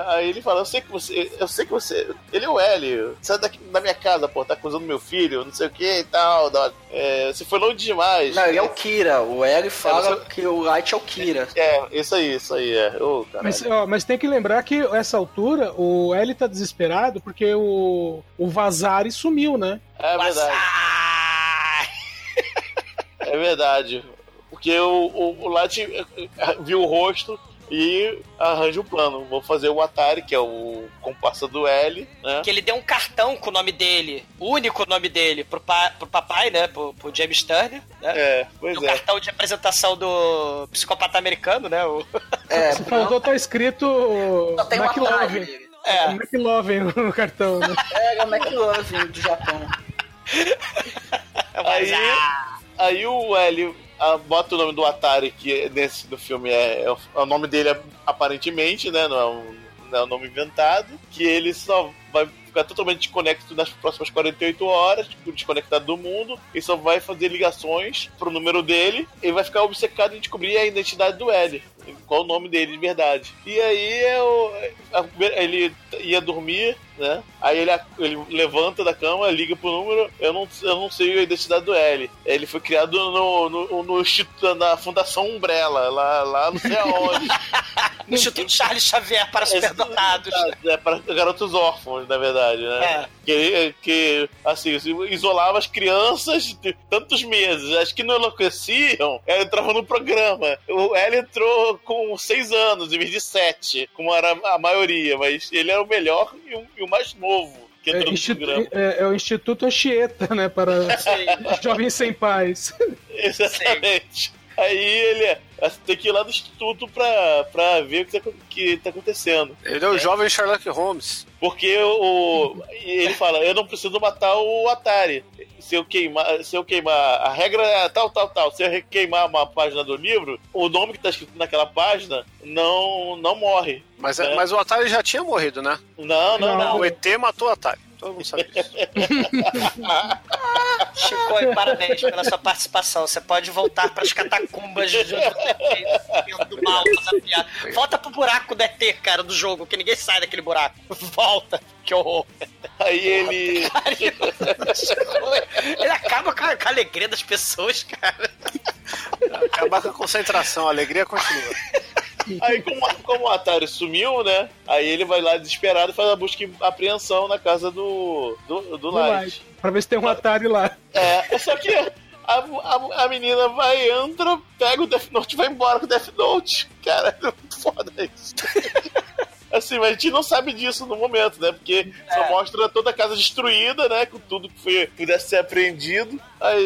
aí ele fala, eu sei que você. Eu sei que você. Ele é o L, sai daqui da minha casa, pô, tá acusando meu filho, não sei o que e tal. da- é, você foi longe demais. Não, ele é o Kira. O L fala É, que o Light é o Kira. É, isso aí, isso aí, é. Caralho. Mas, ó, mas tem que lembrar que essa altura o L tá desesperado porque o, o Vazari sumiu, né? É verdade. Ai, É verdade. Porque o, o, o Light eh, viu o rosto e arranja o plano. Vou fazer o Atari, que é o comparsa do L, né? que ele deu um cartão com o nome dele, o único nome dele, pro, pa, pro papai, né? Pro, pro James Turner, né? É, pois o é. cartão de apresentação do psicopata americano, né? O... É, Faltou tá escrito só tem um McLovin. atalho. É, McLovin no cartão, né? É, é o McLovin do Japão. Aí, aí o L ah, bota o nome do Atari, que nesse do filme é, é o, o nome dele é, aparentemente, né? Não é, um, não é um nome inventado. Que ele só vai ficar totalmente desconectado nas próximas 48 horas, tipo, desconectado do mundo, e só vai fazer ligações pro número dele e vai ficar obcecado em descobrir a identidade do L. Qual o nome dele de verdade. E aí eu, ele ia dormir, né? Aí ele, ele levanta da cama, liga pro número, eu não, eu não sei a identidade do L. Ele foi criado no, no, no na Fundação Umbrella, lá, lá não sei aonde. no Instituto Charles Xavier para superdotados. É, para garotos órfãos, na verdade, né? É. Que, que, assim, isolava as crianças de tantos meses. As que não enlouqueciam, ela entrava no programa. O L entrou com seis anos, em vez de sete, como era a maioria, mas ele era o melhor e o, e o mais novo que É, entrou no institu- programa. é- é o Instituto Anchieta, né? Para jovens sem pais. Exatamente. Aí ele tem que ir lá no instituto pra, pra ver o que tá, que tá acontecendo. Ele é o jovem Sherlock Holmes. Porque o, ele fala, eu não preciso matar o Atari. Se eu queimar, se eu queimar, a regra é tal, tal, tal. Se eu queimar uma página do livro, o nome que tá escrito naquela página não, não morre. Mas, É. mas o Atari já tinha morrido, né? Não, não, não. O ET matou o Atari. Todo mundo sabe disso. Chico, e parabéns pela sua participação. Você pode voltar para as catacumbas de do mal. Volta pro buraco do ET, cara, do jogo, que ninguém sai daquele buraco. Volta, que horror. Aí ele. Ele acaba com a, com a alegria das pessoas, cara. Acabar com a concentração, a alegria continua. Aí, como, como o Atari sumiu, né? Aí ele vai lá desesperado e faz a busca e apreensão na casa do, do, do Do Light. Light. Pra ver se tem um Atari lá. É, só que a, a, a menina vai, entra, pega o Death Note e vai embora com o Death Note. Cara, é muito foda isso. Assim, mas a gente não sabe disso no momento, né? Porque só É. mostra toda a casa destruída, né? Com tudo que foi, pudesse ser apreendido. Aí,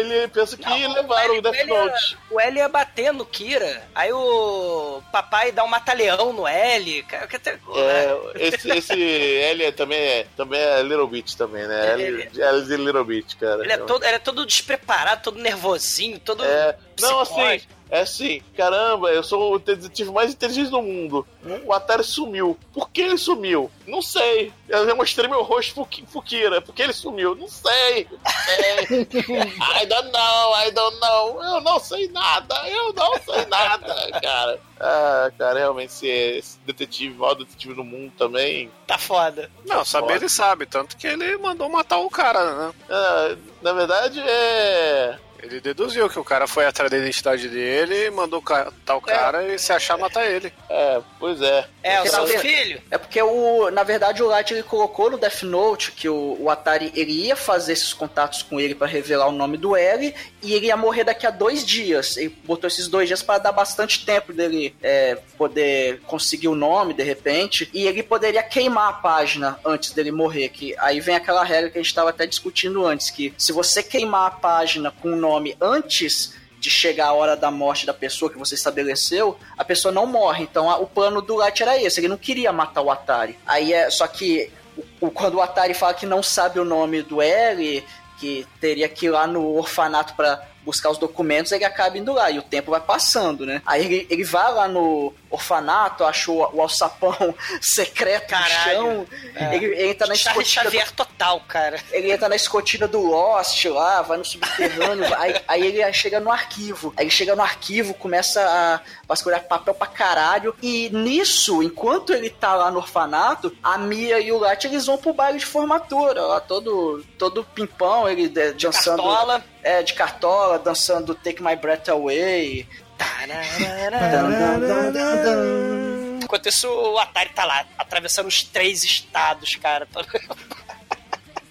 ele pensa que levaram o Death L ia- Note. o L ia bater no Kira. Aí o papai dá um mata-leão no L. Cara, que até- É, esse, esse L é também, é, também é Little Bit também, né? L, Ele- L de Little Bit, cara. Ele é todo, ele é todo despreparado, todo nervosinho, todo. É, não, assim, é assim, caramba, eu sou o detetive mais inteligente do mundo. O Atari sumiu. Por que ele sumiu? Não sei. Eu já mostrei meu rosto pro Ki- pro Kira. Por que ele sumiu? Não sei. Não sei. I don't know, I don't know. Eu não sei nada, eu não sei nada, cara. Ah, cara, realmente, esse, esse detetive, o maior detetive do mundo também. Tá foda. Não, saber Foda. ele sabe, tanto que ele mandou matar o cara, né? Ah, na verdade, é. Ele deduziu que o cara foi atrás da identidade dele, mandou catar o cara e se achar matar ele. É, pois é. É, o seu ver- filho? É porque, o, na verdade, o Light ele colocou no Death Note que o, o Atari ele ia fazer esses contatos com ele pra revelar o nome do L e ele ia morrer daqui a dois dias. Ele botou esses dois dias para dar bastante tempo dele é, poder conseguir o nome de repente e ele poderia queimar a página antes dele morrer. Que aí vem aquela regra que a gente estava até discutindo antes que se você queimar a página com o nome antes de chegar a hora da morte da pessoa que você estabeleceu, a pessoa não morre. Então a- o plano do Light era esse, ele não queria matar o Atari. Aí é só que o- quando o Atari fala que não sabe o nome do L, que teria que ir lá no orfanato pra buscar os documentos, ele acaba indo lá e o tempo vai passando, né? Aí ele, ele vai lá no orfanato, acha o, alçapão secreto Caralho. no chão, É. ele entra na Charles escotilha do- Xavier total, cara. ele entra na escotilha do Lost lá, vai no subterrâneo, aí, aí ele chega no arquivo. Aí ele chega no arquivo, começa a vasculhar papel pra caralho. E nisso, enquanto ele tá lá no orfanato, a Mia e o Light eles vão pro baile de formatura, lá todo, todo pimpão, ele de- dançando. Cartola. É, de cartola, dançando Take My Breath Away. Enquanto isso, o Atari tá lá, atravessando os três estados, cara.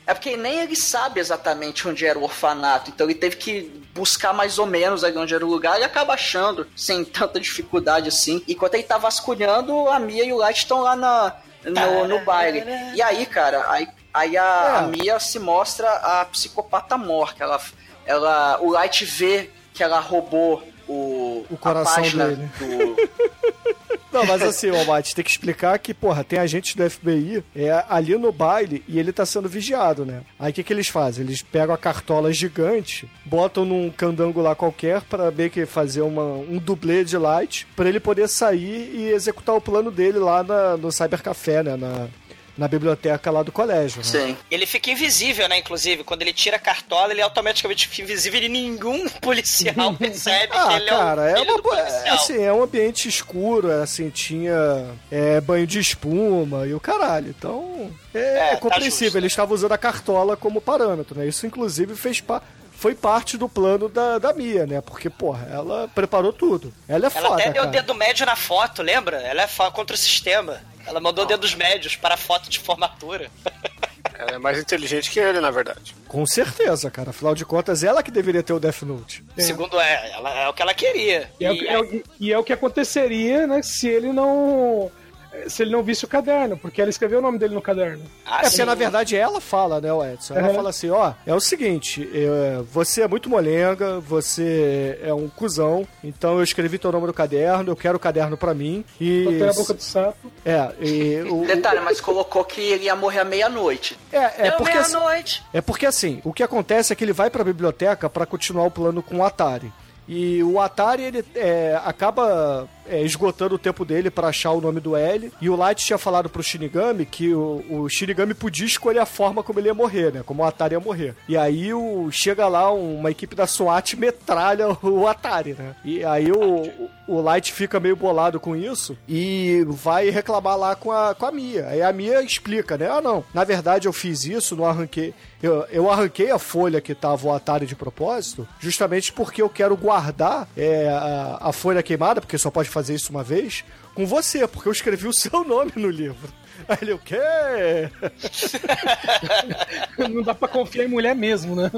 É porque nem ele sabe exatamente onde era o orfanato, então ele teve que buscar mais ou menos ali onde era o lugar e acaba achando, sem tanta dificuldade assim. Enquanto ele tá vasculhando, a Mia e o Light estão lá na, no, no baile. E aí, cara, aí, aí a, a Mia se mostra a psicopata morta. Ela, ela, o Light vê que ela roubou o, O coração dele. do. Não, mas assim, Almighty, tem que explicar que, porra, tem agente do FBI é, ali no baile e ele tá sendo vigiado, né? Aí o que, que eles fazem? Eles pegam a cartola gigante, botam num candango lá qualquer pra meio que fazer uma, um dublê de light pra ele poder sair e executar o plano dele lá na- no Cybercafé, né? Na, na biblioteca lá do colégio. Né? Sim. Ele fica invisível, né? Inclusive, quando ele tira a cartola, ele automaticamente fica invisível e nenhum policial percebe que Ah, ele cara, é o é, uma, policial. é, assim, é um ambiente escuro, é, assim, tinha é, banho de espuma e o caralho. Então, é, É, é tá compreensível. justo. Ele estava usando a cartola como parâmetro, né? Isso, inclusive, fez pa foi parte do plano da, da Mia, né? Porque, porra, ela preparou tudo. Ela é Ela foda, até deu o dedo médio na foto, lembra? Ela é contra o sistema. Ela mandou dedos médios para a foto de formatura. Ela é mais inteligente que ele, na verdade. Com certeza, cara. Afinal de contas, ela que deveria ter o Death Note. Segundo é, ela é o que ela queria. E é, o E que- é o- e é o que aconteceria, né, se ele não. Se ele não visse o caderno, porque ela escreveu o nome dele no caderno. Ah, É porque, sim. na verdade, ela fala, né, o Edson? Ela Uhum. fala assim, ó, é o seguinte, é, você é muito molenga, você é um cuzão, então eu escrevi teu nome no caderno, eu quero o caderno pra mim, e... Botei a boca do sapo. É, e... O, Detalhe, mas colocou que ele ia morrer à meia-noite. é, é Deu porque... assim- meia-noite. É porque assim, o que acontece é que ele vai pra biblioteca pra continuar o plano com o Atari. E o Atari, ele é, acaba é, esgotando o tempo dele pra achar o nome do L. E o Light tinha falado pro Shinigami que o, o Shinigami podia escolher a forma como ele ia morrer, né? Como o Atari ia morrer. E aí o, chega lá uma equipe da SWAT metralha o Atari, né? E aí o, o, Light fica meio bolado com isso e vai reclamar lá com a, com a Mia. Aí a Mia explica, né? Ah, não. Na verdade eu fiz isso, não arranquei. Eu, eu arranquei a folha que tava o Atari de propósito, justamente porque eu quero guardar é, a, a folha queimada, porque só pode fazer isso uma vez, com você, porque eu escrevi o seu nome no livro. Aí ele, o quê? Não dá pra confiar em mulher mesmo, né?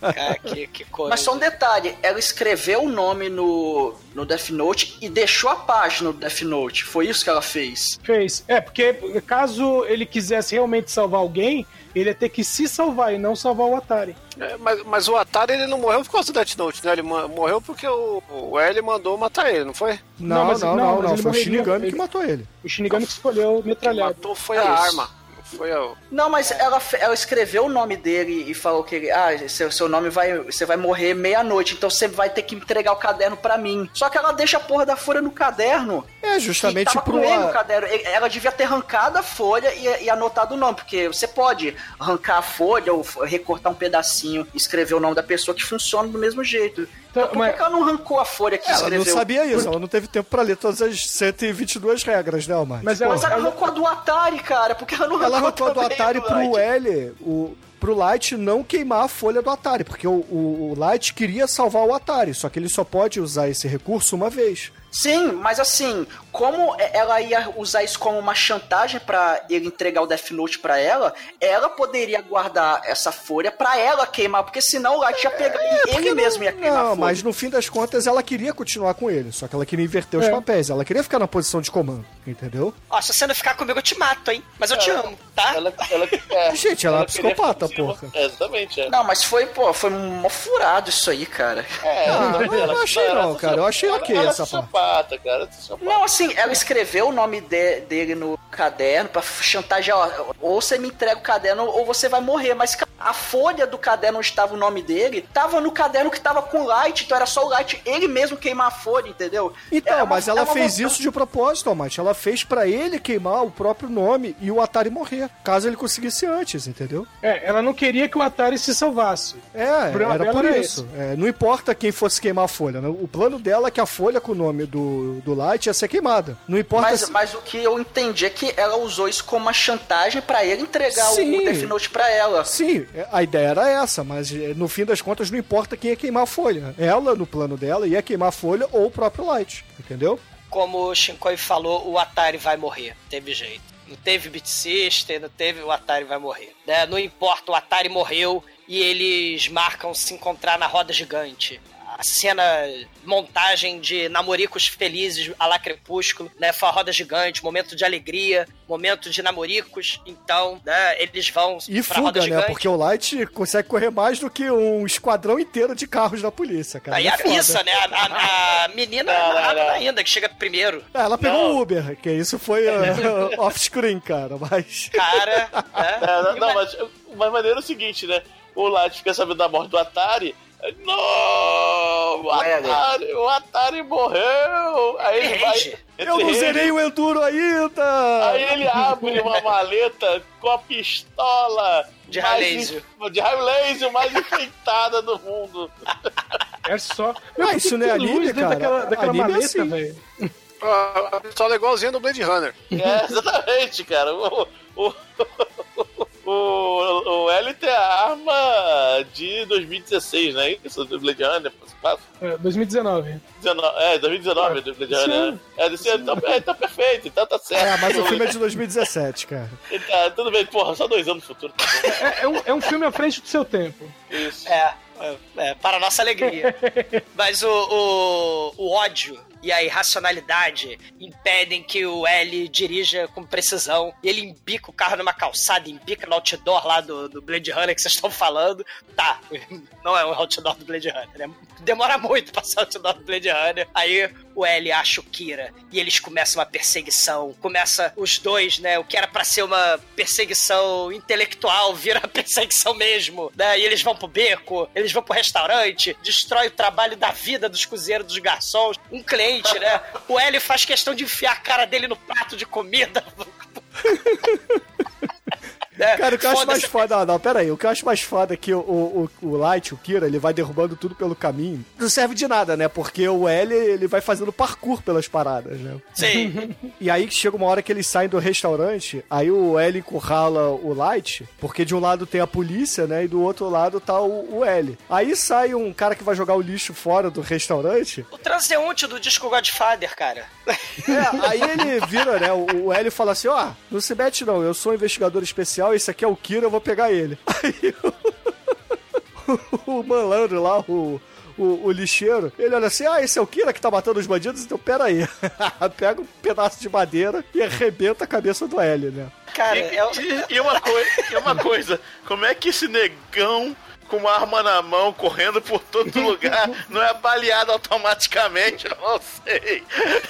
Cara, que, que coisa. Mas só um detalhe, ela escreveu o nome no, no Death Note e deixou a página do Death Note. Foi isso que ela fez. Fez. É, porque caso ele quisesse realmente salvar alguém, ele ia ter que se salvar e não salvar o Atari. É, mas, mas o Atari ele não morreu por causa do Death Note, né? Ele morreu porque o, o L mandou matar ele, não foi? Não, Não, não, mas- não, não, não, mas ele foi o. Shinigami Ele- que matou ele. O Shinigami que escolheu Quem metralhado. matou foi É a isso. arma. Não foi a. Não, mas ela, fe- ela escreveu o nome dele e falou que ele, ah, seu, seu nome vai, você vai morrer meia-noite, então você vai ter que entregar o caderno pra mim. Só que ela deixa a porra da folha no caderno. É, justamente tava pro. com ele a- no caderno. Ela devia ter arrancado a folha e, e anotado o nome, porque você pode arrancar a folha ou recortar um pedacinho e escrever o nome da pessoa que funciona do mesmo jeito. Então, por mas- que ela não arrancou a folha que Ela escreveu? não sabia isso, ela não teve tempo pra ler todas as 122 regras, né, Almighty? Mas ela- Mas ela arrancou a do Atari, cara, porque ela não ela arrancou arrancou do Atari do pro. L, o, pro Light não queimar a folha do Atari, porque o, o, o Light queria salvar o Atari, só que ele só pode usar esse recurso uma vez. Sim, mas assim, como e- ela ia usar isso como uma chantagem pra ele entregar o Death Note pra ela, ela poderia guardar essa folha pra ela queimar, porque senão o Light ia pegar e ele mesmo ia queimar a Não, folha. mas no fim das contas ela queria continuar com ele, só que ela queria inverter os É. papéis, ela queria ficar na posição de comando, entendeu? Ó, se você não ficar comigo, eu te mato, hein? Mas eu te amo, tá? Ela, ela, é, Gente, ela é psicopata, porra. É, exatamente, é. Não, mas foi, pô, foi mó furado isso aí, cara. É, Ah, ela- eu não ela- achei ela- não, cara, eu achei ela- ok ela é essa parte. sociopata, cara. ela é sociopata. Não, assim, ela escreveu o nome de- dele no caderno pra chantagear, ó, ou você me entrega o caderno ou você vai morrer. Mas a folha do caderno onde estava o nome dele tava no caderno que tava com o Light, então era só o Light ele mesmo queimar a folha, entendeu? Então, É uma- mas ela é fez montanha- isso de propósito, Almighty. Ela fez pra ele queimar o próprio nome e o Atari morrer, caso ele conseguisse antes, entendeu? É, ela não queria que o Atari se salvasse. É, era por era isso. É, não importa quem fosse queimar a folha, né? O plano dela é que a folha com o nome do, do Light ia ser queimada. Não importa Mas, se... mas o que eu entendi é que ela usou isso como uma chantagem pra ele entregar o- Sim. o Death Note pra ela. Sim, a ideia era essa, mas eh, no fim das contas não importa quem ia queimar a folha. Ela, no plano dela, ia queimar a folha ou o próprio Light, entendeu? Como o Shinkoi falou, o Atari vai morrer. Teve jeito. Não teve Beat System, não teve o Atari vai morrer. né? Não importa, o Atari morreu e eles marcam se encontrar na roda gigante. A cena, montagem de namoricos felizes a lá crepúsculo, né? Foi a roda gigante, momento de alegria, momento de namoricos. Então, né, eles vão E pra roda fuga, né? gigante. Porque o Light consegue correr mais do que um esquadrão inteiro de carros da polícia, cara. Aí É a foda. missa, né? A, a- a menina Não, é não, rápida não. ainda, que chega primeiro. É, ela pegou o Uber, que isso foi uh, off-screen, cara, mas... Cara, né? É, não, mas, mas maneiro é o seguinte, né? O Light fica sabendo da morte do Atari. Não! O Atari, o Atari morreu! Aí ele vai. Eu não zerei o Enduro ainda! Aí ele abre uma maleta com a pistola De raio de raio laser mais enfeitada do mundo. É só. Ah, por que isso não é anime, cara? Daquela, daquela Anime é maleta, assim. velho. A, a pistola é igualzinha do Blade Runner. É, exatamente, cara. O, o, o, o L tem a arma de 2016, né? Isso do Blade Runner, passa. É, 2019. 19, é, 2019 do Blade. Runner. né? É, desse ano, então, é, tá perfeito, então tá certo. É, mas o filme é de 2017, cara. Tá, tudo bem, porra, só dois anos no futuro. Tá bom. É, é um, é um filme à frente do seu tempo. Isso. É, é, é, para a nossa alegria. Mas o, o, o ódio e a irracionalidade impedem que o L dirija com precisão. E ele embica o carro numa calçada, embica no outdoor lá do, do Blade Runner que vocês estão falando. Tá, não é um outdoor do Blade Runner. né? Demora muito passar o outdoor do Blade Runner. Aí o L acha o Kira e eles começam uma perseguição. Começa os dois, né? O que era pra ser uma perseguição intelectual vira perseguição mesmo, né? E eles vão pro beco, eles vão pro restaurante, destrói o trabalho da vida dos cozinheiros, dos garçons. Um cliente, né? O L faz questão de enfiar a cara dele no prato de comida. né? Cara, o que eu acho mais foda. Não, não, pera aí. O que eu acho mais foda é que o, o, o Light, o Kira, ele vai derrubando tudo pelo caminho. Não serve de nada, né? Porque o L, ele vai fazendo parkour pelas paradas, né? Sim. E aí chega uma hora que eles saem do restaurante, aí o L encurrala o Light, porque de um lado tem a polícia, né? E do outro lado tá o, o L. Aí sai um cara que vai jogar o lixo fora do restaurante. O transeunte do disco Godfather, cara. É, aí ele vira, né? O, o L fala assim: ó, não se mete não, eu sou um investigador especial, esse aqui é o Kira, eu vou pegar ele. Aí o, o malandro lá, o. O, o lixeiro, ele olha assim: Ah, esse é o Kira que tá matando os bandidos? Então pera aí. Pega um pedaço de madeira e arrebenta a cabeça do L, né? Cara, E, é e- e uma coi- e uma coisa, como é que esse negão com uma arma na mão, correndo por todo lugar, não é baleado automaticamente? Eu não sei.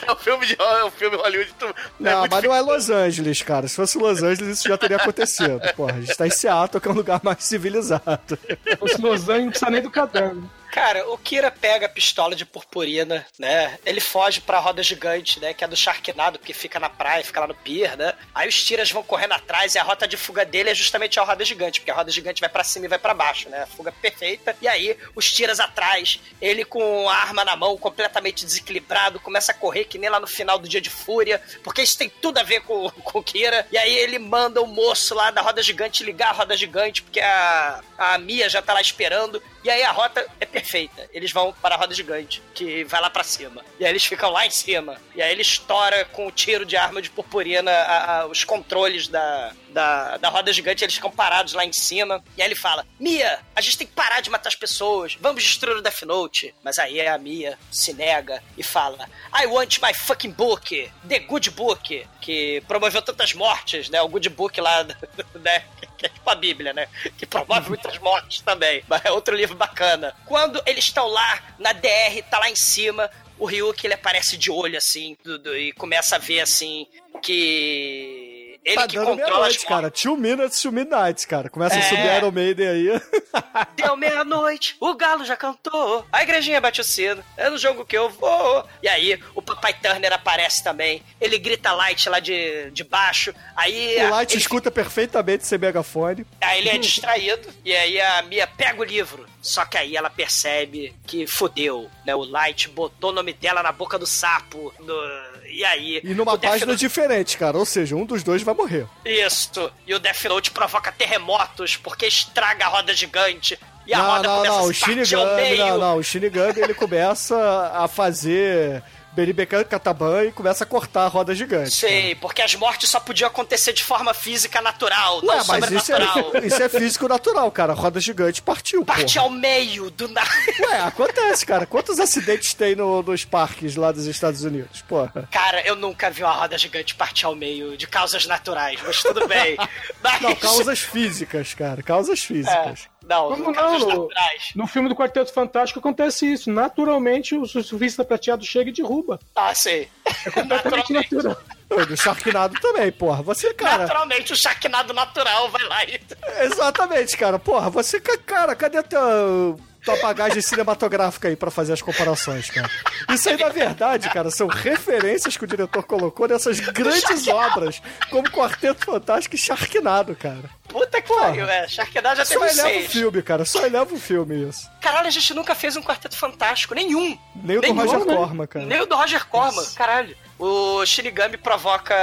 É um filme de é um filme Hollywood. tu- Não, muito mas não é. Los Angeles, cara. Se fosse Los Angeles, isso já teria acontecido. Porra, a gente tá em Seattle, que é um lugar mais civilizado. Os Los Angeles não precisa nem do caderno. Cara, o Kira pega a pistola de purpurina, né? Ele foge pra roda gigante, né? Que é do Sharknado, que fica na praia, fica lá no pier, né? Aí os tiras vão correndo atrás e a rota de fuga dele é justamente a roda gigante, porque a roda gigante vai pra cima e vai pra baixo, né? Fuga perfeita. E aí, os tiras atrás, ele com a arma na mão, completamente desequilibrado, começa a correr que nem lá no final do Dia de Fúria, porque isso tem tudo a ver com, com o Kira. E aí ele manda o moço lá da roda gigante ligar a roda gigante, porque a, a Mia já tá lá esperando. E aí a rota é perfeita. Eles vão para a roda gigante, que vai lá pra cima. E aí eles ficam lá em cima. E aí ele estoura com o tiro de arma de purpurina a- a- os controles da, da, da roda gigante. Eles ficam parados lá em cima. E aí ele fala: Mia, a gente tem que parar de matar as pessoas. Vamos destruir o Death Note. Mas aí a Mia se nega e fala: I want my fucking book, The Good Book, que promoveu tantas mortes, né? O Good Book lá, né? Que é tipo a Bíblia, né? Que promove muitas mortes também. Mas é outro livro bacana. Quando eles estão lá, na DR, tá lá em cima, o Ryuk ele aparece de olho assim do- do- e começa a ver assim que. Ele tá que dando controla as meia-noite, cara. Two minutes to midnight, cara. Começa a É. subir Iron Maiden aí. Deu meia-noite, o galo já cantou, a igrejinha bate o sino, é no jogo que eu vou. E aí, o papai Turner aparece também, ele grita light lá de, de baixo, aí... O a- Light ele, escuta perfeitamente sem megafone. aí ele é distraído, e aí a Mia pega o livro, só que aí ela percebe que fodeu, né? O Light botou o nome dela na boca do sapo, no- e aí... E numa o página Note- diferente, cara. Ou seja, um dos dois vai morrer. Isso, e o Death Note provoca terremotos, porque estraga a roda gigante, e a não, roda não, começa não. a O se partir ao Shinigami, meio. não, não. O Shinigami, ele começa a fazer Beribekan Kataban e começa a cortar a roda gigante. Sei, porque as mortes só podiam acontecer de forma física natural, Ué, não mas isso sobrenatural. é, isso é físico natural, cara. A roda gigante partiu, Parte porra. ao meio do nada. Ué, acontece, cara. Quantos acidentes tem no- nos parques lá dos Estados Unidos? Porra. Cara, eu nunca vi uma roda gigante partir ao meio de causas naturais, mas tudo bem. Mas... Não, causas físicas, cara. Causas É, físicas. Não, Como não, naturais. No filme do Quarteto Fantástico acontece isso. Naturalmente, o surfista prateado chega e derruba. Ah, sei. Completamente Naturalmente, natural. Pô, Do Sharknado também, porra. Você, cara. naturalmente, o Sharknado natural vai lá e... Exatamente, cara. Porra, você, ca- cara, cadê tua, tua bagagem cinematográfica aí pra fazer as comparações, cara? Isso aí, na verdade, cara, são referências que o diretor colocou nessas grandes obras, como Quarteto Fantástico e Sharknado, cara. Puta que Porra. pariu, é. Sharknado já Só teve eleva o filme, cara. Só eleva o filme isso. Caralho, a gente nunca fez um Quarteto Fantástico, nenhum. Nem o do Roger né? Corman, cara. Nem o do Roger Corman, caralho. O Shinigami provoca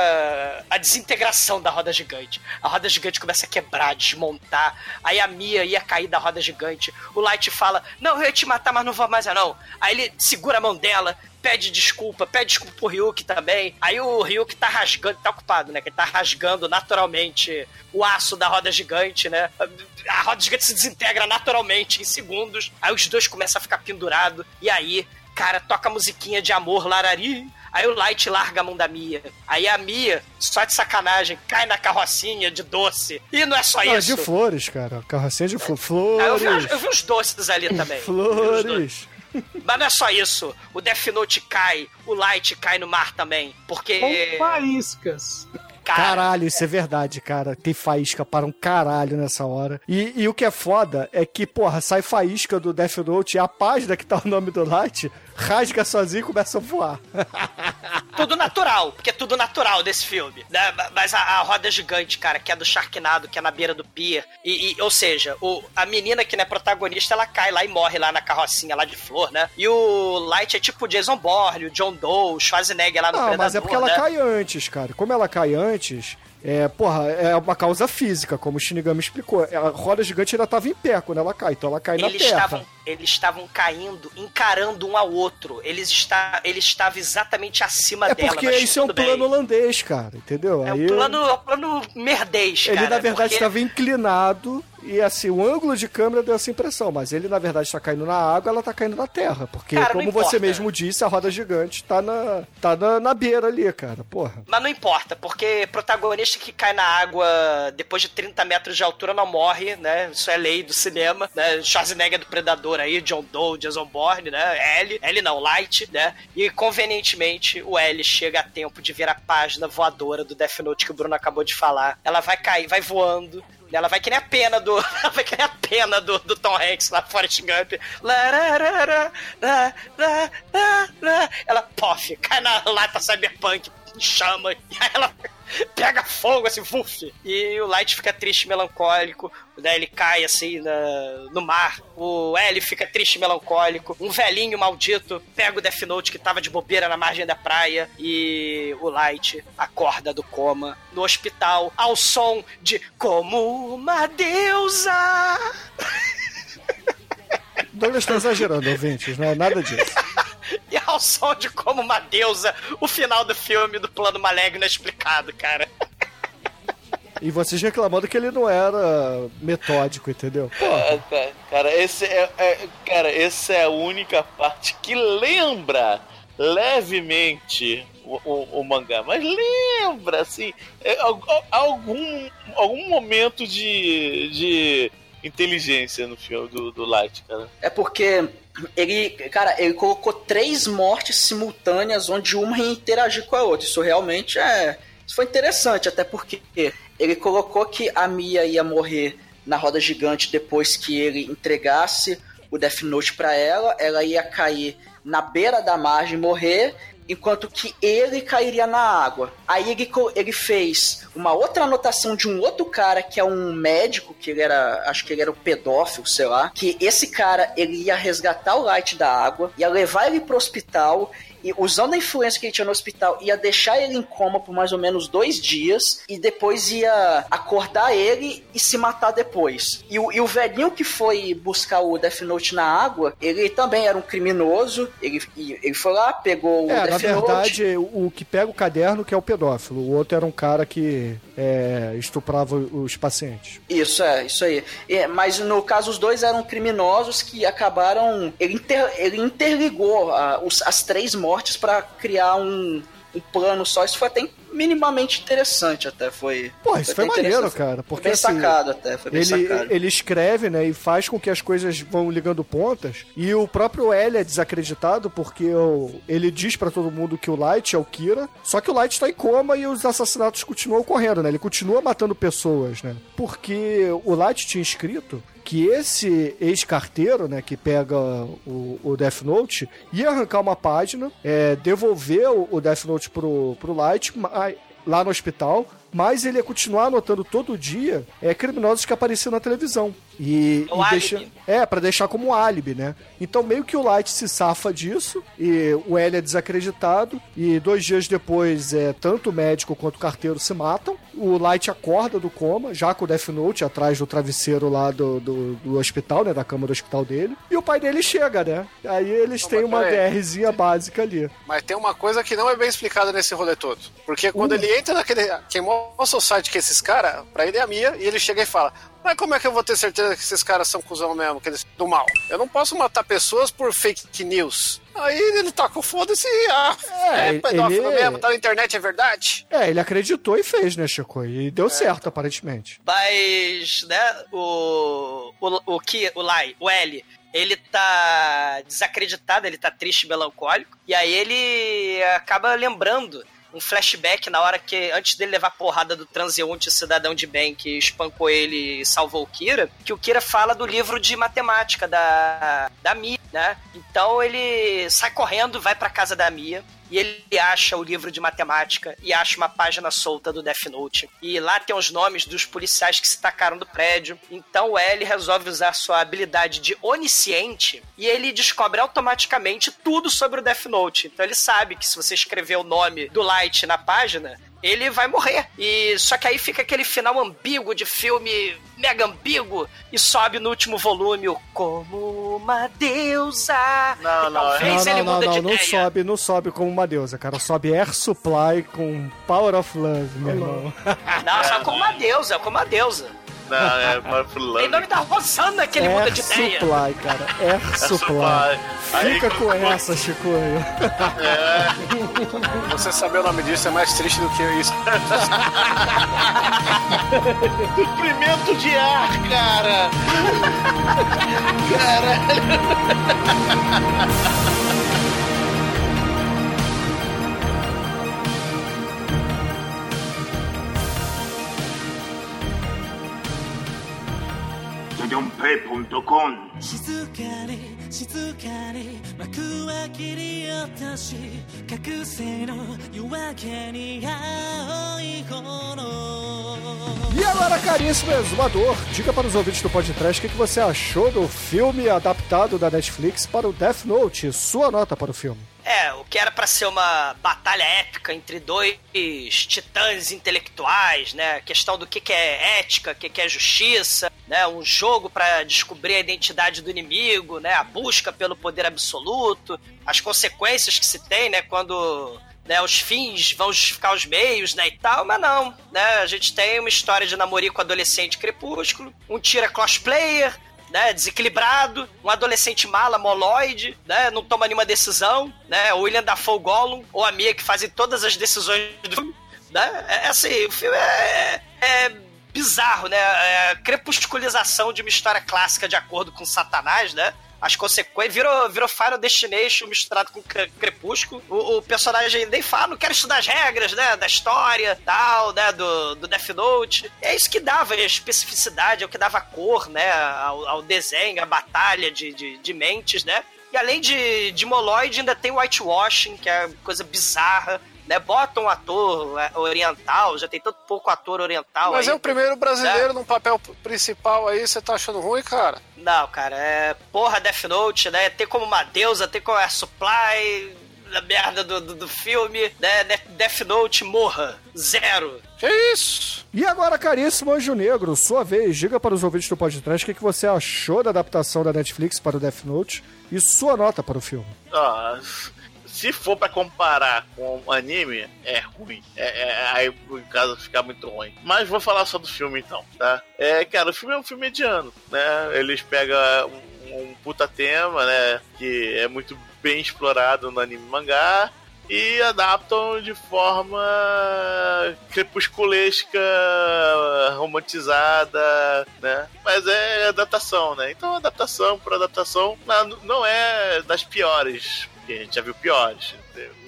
a desintegração da roda gigante. A roda gigante começa a quebrar, desmontar. Aí a Mia ia cair da roda gigante. O Light fala: Não, eu ia te matar, mas não vou mais, não. Aí ele segura a mão dela, pede desculpa, pede desculpa pro Ryuk também. Aí o Ryuk tá rasgando, tá ocupado, né? Que ele tá rasgando naturalmente o aço da roda gigante, né? A roda gigante se desintegra naturalmente em segundos. Aí os dois começam a ficar pendurados. E aí, cara, toca a musiquinha de amor, larari. Aí o Light larga a mão da Mia. Aí a Mia, só de sacanagem, cai na carrocinha de doce. E não é só Não, isso. de flores, cara. Carrocinha de flo- Ah, eu, vi, flores. eu vi uns doces ali também. Flores. Mas não é só isso. O Death Note cai, o Light cai no mar também. Porque. Com faíscas. Cara, Caralho, isso é verdade, cara. Tem faísca para um caralho nessa hora. E, e o que é foda é que, porra, sai faísca do Death Note e a página que tá o nome do Light rasga sozinho e começa a voar. tudo natural, porque é tudo natural desse filme. Né? Mas a, a roda gigante, cara, que é do Sharknado, que é na beira do pier. E, e- ou seja, o, a menina que não é protagonista, ela cai lá e morre lá na carrocinha lá de flor, né? E o Light é tipo o Jason Bourne, o John Doe, o Schwarzenegger lá no Não, Predador, mas é porque ela né? cai antes, cara. Como ela cai antes, é, porra, é uma causa física, como o Shinigami explicou. A roda gigante ainda tava em pé quando ela cai, então ela cai na Eles terra. estavam, eles estavam caindo, encarando um ao outro. Eles está, ele estava exatamente acima É dela. porque mas isso é um bem. plano holandês, cara, entendeu? É Aí um plano, plano merdês, ele, cara. na verdade, porque- estava inclinado e, assim, o ângulo de câmera deu essa impressão, mas ele, na verdade, está caindo na água, ela está caindo na terra, porque, Cara, como você mesmo disse, a roda gigante tá na, tá na, na beira ali, cara, porra. Mas não importa, porque protagonista que cai na água depois de 30 metros de altura não morre, né? Isso é lei do cinema, né? Schwarzenegger do Predador aí, John Doe, Jason Bourne, né? L, L não, Light, né? E convenientemente o L chega a tempo de ver a página voadora do Death Note que o Bruno acabou de falar. Ela vai cair, vai voando. Ela vai que nem a pena do. Ela vai que nem a pena do, do Tom Hanks lá, Forrest Gump. Ela, pof, cai na lata cyberpunk, chama, e aí ela pega fogo assim, vuf. E o Light fica triste, melancólico. Daí ele cai assim na- no mar. O L fica triste, melancólico. Um velhinho maldito pega o Death Note que tava de bobeira na margem da praia. E o Light acorda do coma no hospital ao som de Como uma deusa. Douglas tá exagerando, ouvintes, não é nada disso. E ao som de Como uma deusa, o final do filme do plano maligno é explicado, cara. E vocês reclamando que ele não era metódico, entendeu? Ah, tá. Cara, esse é, é- cara, essa é a única parte que lembra levemente o, o- o mangá, mas lembra, assim, é, al- al- algum, algum momento de, de inteligência no filme do, do Light, cara. É porque ele, cara, ele colocou três mortes simultâneas onde uma ia interagir com a outra. Isso realmente é. Isso foi interessante, até porque ele colocou que a Mia ia morrer na roda gigante depois que ele entregasse o Death Note pra ela. Ela ia cair na beira da margem morrer. Enquanto que ele cairia na água. Aí ele, ele fez uma outra anotação de um outro cara que é um médico, que ele era. Acho que ele era um pedófilo, sei lá. Que esse cara ele ia resgatar o Light da água, ia levar ele pro hospital. E usando a influência que ele tinha no hospital, ia deixar ele em coma por mais ou menos dois dias. E depois ia acordar ele e se matar depois. E o, e o velhinho que foi buscar o Death Note na água, ele também era um criminoso. Ele, ele foi lá, pegou o É, na Death Note. verdade, o que pega o caderno que é o pedófilo. O outro era um cara que é, estuprava os pacientes. Isso, é, isso aí. É, mas no caso, os dois eram criminosos que acabaram. Ele, inter- ele interligou ah, os- as três mortes pra criar um, um plano só. Isso foi até minimamente interessante, até. Foi. Pô, isso foi até maneiro, cara. Foi Porque bem assim, sacado, até. Foi bem ele, sacado. ele escreve, né, e faz com que as coisas vão ligando pontas. E o próprio L é desacreditado porque o- ele diz pra todo mundo que o Light é o Kira, só que o Light tá em coma e os assassinatos continuam ocorrendo, né? Ele continua matando pessoas, né? Porque o Light tinha escrito que esse ex-carteiro, né, que pega o, o Death Note, ia arrancar uma página, é, devolver o, Death Note pro, pro Light, ma- lá no hospital, mas ele ia continuar anotando todo dia é, criminosos que apareciam na televisão. E, O e álibi. deixa, é, pra deixar como um álibi, né? Então meio que o Light se safa disso, e o L é desacreditado, e dois dias depois, é, tanto o médico quanto o carteiro se matam. O Light acorda do coma, já com o Death Note atrás do travesseiro lá do, do, do hospital, né? Da cama do hospital dele. E o pai dele chega, né? Aí eles têm uma peraí. DRzinha básica ali. Mas tem uma coisa que não é bem explicada nesse rolê todo. Porque quando Uh. ele entra naquele. Quem mostra o site que esses caras, pra ele é a minha, e ele chega e fala: Mas como é que eu vou ter certeza que esses caras são cuzão mesmo, que eles do mal? Eu não posso matar pessoas por fake news. Aí ele tá com foda-se, ah, É, é, pedófilo ele- mesmo, tá na internet, é verdade. É, ele acreditou e fez, né, Chico? E É. deu certo, aparentemente. Mas, né, o. O, o que o Lai, o L, ele tá desacreditado, ele tá triste, melancólico, e aí ele acaba lembrando um flashback na hora que, antes dele levar porrada do transeunte cidadão de bem que espancou ele e salvou o Kira, que o Kira fala do livro de matemática da, da Mia, né? Então ele sai correndo, vai pra casa da Mia, e ele acha o livro de matemática e acha uma página solta do Death Note. E lá tem os nomes dos policiais que se tacaram do prédio. Então o L resolve usar sua habilidade de onisciente e ele descobre automaticamente tudo sobre o Death Note. Então ele sabe que se você escrever o nome do Light na página, ele vai morrer. E só que aí fica aquele final ambíguo de filme mega ambíguo e sobe no último volume o como uma deusa. Não, E não, talvez Não, ele não, não, muda não, de não ideia. sobe, não sobe como uma deusa, cara. Sobe Air Supply com Power of Love, meu irmão. Não, só como uma deusa, como uma deusa. Não, é para Em nome da Rosana que ele muda Air de ideia. Supply, cara. Air Supply. Aí, Fica com essa, Chicoio. Você saber o nome disso é mais triste do que isso. Suprimento de ar, cara! Caralho! P.com 静かに静かに幕は切り落とし覚醒の夜明けに青い炎 E agora, caríssimo exumador, diga para os ouvintes do podcast o que que você achou do filme adaptado da Netflix para o Death Note. Sua nota para o filme. É, o que era pra ser uma batalha épica entre dois titãs intelectuais, né? A questão do que, que é ética, o que, que é justiça, né? Um jogo pra descobrir a identidade do inimigo, né? A busca pelo poder absoluto, as consequências que se tem, né? Quando né, os fins vão justificar os meios, né, e tal, mas não, né, a gente tem uma história de namorico adolescente crepúsculo, um tira cosplayer, né, desequilibrado, um adolescente mala, moloide, né, não toma nenhuma decisão, né, o William Dafoe Gollum, ou a Mia que fazem todas as decisões do filme, né, é assim, o filme é, é bizarro, né, é crepusculização de uma história clássica de acordo com Satanás, né, as consequências. Virou, virou Final Destination misturado com cre- Crepúsculo. O, o personagem nem fala, não quero estudar as regras, né? Da história, tal, né? Do, do Death Note. É isso que dava especificidade, é o que dava cor, né? Ao, ao desenho, a batalha de, de, de mentes, né? E além de, de Moloid, ainda tem whitewashing, que é coisa bizarra. Né, bota um ator é, oriental, já tem tanto pouco ator oriental Mas aí. é o primeiro brasileiro num papel principal aí, você tá achando ruim, cara? Não, cara, é. Porra, Death Note, né? Tem como uma deusa, tem como a supply da merda do, do, do filme, né? Death Note, morra. Zero. Que isso? E agora, caríssimo Anjo Negro, sua vez, diga para os ouvintes do podcast o que que você achou da adaptação da Netflix para o Death Note e sua nota para o filme. Ah, se for pra comparar com anime, é ruim. É, é- aí o caso fica muito ruim. Mas vou falar só do filme então, tá? É, cara, o filme é um filme mediano, né? Eles pegam um, um puta tema, né? Que é muito bem explorado no anime mangá. E adaptam de forma crepusculesca, romantizada, né? Mas é adaptação, né? Então, adaptação por adaptação não é das piores, a gente já viu piores.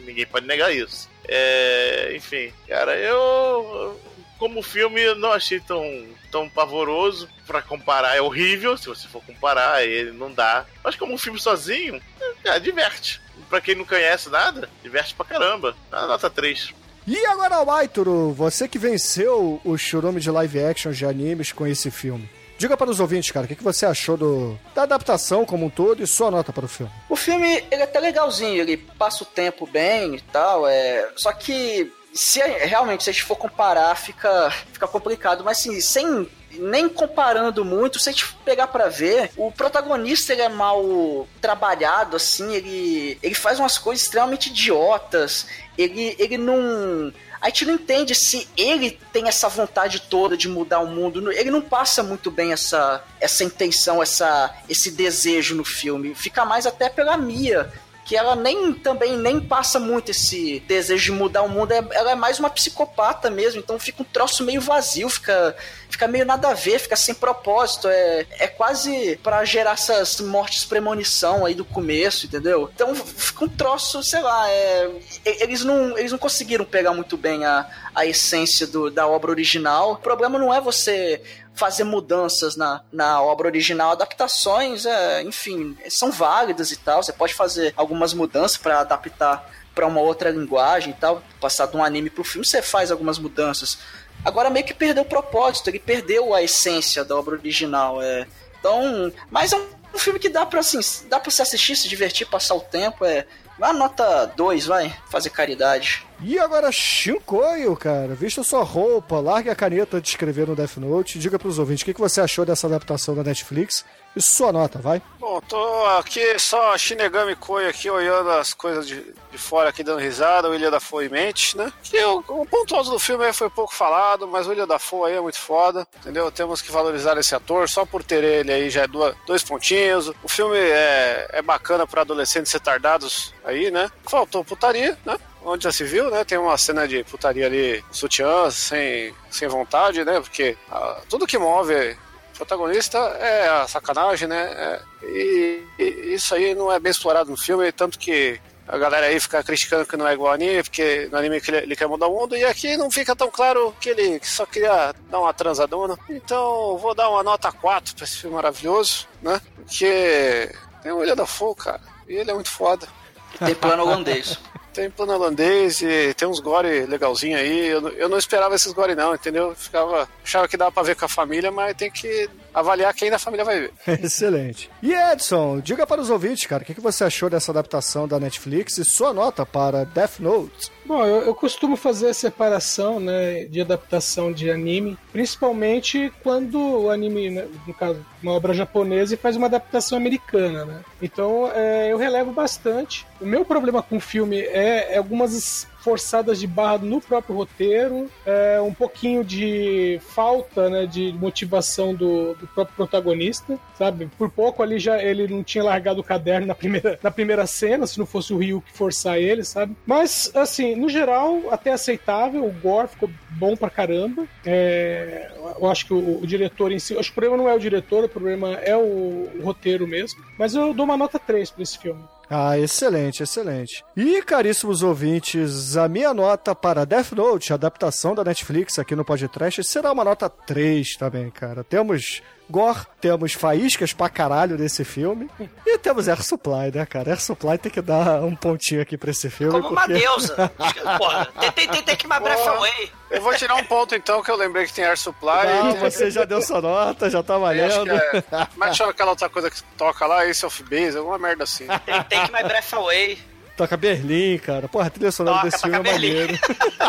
Ninguém pode negar isso. É, enfim, cara, eu como filme não achei tão, tão pavoroso pra comparar. É horrível, se você for comparar, ele não dá. Mas como um filme sozinho, é, diverte. Pra quem não conhece nada, diverte pra caramba. A nota 3. E agora, Almaituro, você que venceu o churume de live action de animes com esse filme. Diga para os ouvintes, cara, o que que você achou do, da adaptação como um todo e sua nota para o filme. O filme, ele é até legalzinho, ele passa o tempo bem e tal, é... Só que, se realmente, se a gente for comparar, fica, fica complicado. Mas, assim, sem... Nem comparando muito, se a gente pegar pra ver, o protagonista ele é mal trabalhado, assim, ele, ele faz umas coisas extremamente idiotas, ele, ele não... A gente não entende se ele tem essa vontade toda de mudar o mundo. Ele não passa muito bem essa, essa intenção, essa, esse desejo no filme. Fica mais até pela Mia, que ela nem também nem passa muito esse desejo de mudar o mundo, é- ela é mais uma psicopata mesmo, então fica um troço meio vazio, fica, fica meio nada a ver, fica sem propósito, é, é quase pra gerar essas mortes premonição aí do começo, entendeu? Então fica um troço, sei lá, é, eles, não, eles não conseguiram pegar muito bem a, a essência do, da obra original. O problema não é você fazer mudanças na, na obra original, adaptações, é, enfim, são válidas e tal. Você pode fazer algumas mudanças para adaptar para uma outra linguagem e tal. Passar de um anime pro filme, você faz algumas mudanças. Agora meio que perdeu o propósito, ele perdeu a essência da obra original. É. Então, mas é um, filme que dá pra assim, dá para se assistir, se divertir, passar o tempo. É, uma nota 2, vai, fazer caridade. E agora, Shinkoio, cara, vista sua roupa, largue a caneta de escrever no Death Note, diga pros ouvintes o que, que você achou dessa adaptação da Netflix e sua nota, vai. Bom, tô aqui só Shinigami Koi aqui olhando as coisas de, de fora aqui dando risada, o Ilha da Foa em mente, né? Que o, o ponto alto do filme aí foi pouco falado, mas o Ilha da Foa aí é muito foda, entendeu? Temos que valorizar esse ator, só por ter ele aí já é duas, dois pontinhos. O filme é, é bacana para adolescentes retardados aí, né? Faltou putaria, né? Onde já se viu, né? Tem uma cena de putaria ali, sutiã, sem, sem vontade, né? Porque ah, tudo que move protagonista é a sacanagem, né? É, e, e isso aí não é bem explorado no filme, tanto que a galera aí fica criticando que não é igual anime, porque no anime que ele, ele quer mudar o mundo, e aqui não fica tão claro que ele só queria dar uma transadona. Então vou dar uma nota 4 pra esse filme maravilhoso, né? Porque tem o William da Fogo, cara, e ele é muito foda. E tem plano holandês. Tem plano holandês e tem uns gore legalzinho aí. Eu, eu não esperava esses gore não, entendeu? Ficava, achava que dava pra ver com a família, mas tem que avaliar quem da família vai ver. Excelente. E Edson, diga para os ouvintes, cara, o que, que você achou dessa adaptação da Netflix e sua nota para Death Note? Bom, eu, eu costumo fazer a separação né, de adaptação de anime, principalmente quando o anime, né, no caso, uma obra japonesa, e faz uma adaptação americana, né? Então é, eu relevo bastante. O meu problema com o filme é, é algumas forçadas de barra no próprio roteiro, é, um pouquinho de falta né, de motivação do, do próprio protagonista, sabe? Por pouco ali já ele não tinha largado o caderno na primeira, na primeira cena, se não fosse o Ryu que forçar ele, sabe? Mas, assim, no geral, até aceitável, o gore ficou bom pra caramba. É, eu acho que o, o diretor em si, acho que o problema não é o diretor, o problema é o, o roteiro mesmo. Mas eu dou uma nota 3 pra esse filme. Ah, excelente, excelente. E, caríssimos ouvintes, a minha nota para Death Note, adaptação da Netflix aqui no podcast, será uma nota 3 também, cara. Temos gore, temos faíscas pra caralho nesse filme e temos Air Supply, né, cara? Air Supply tem que dar um pontinho aqui pra esse filme. Como uma porque- deusa. Porra, tem, tem, tem, que my breath away. Eu vou tirar um ponto então, que eu lembrei que tem Air Supply. Não, e tem- você já deu sua nota, já tá valendo. é, é que chama aquela outra coisa que toca lá? Ace of Base, alguma merda assim. Tem, tem que my breath away. Toca Berlim, cara. Porra, a trilha sonora Toca, desse toca filme é maneiro.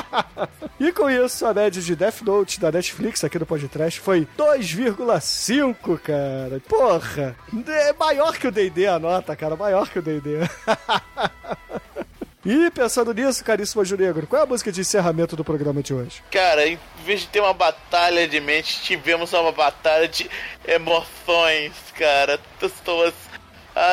e com isso, a média de Death Note da Netflix aqui no podcast foi 2,5, cara. Porra! É maior que o D&D a nota, cara. Maior que o D&D. E pensando nisso, caríssimo Anjo Negro, qual é a música de encerramento do programa de hoje? Cara, em vez de ter uma batalha de mente, tivemos uma batalha de emoções, cara. Pessoas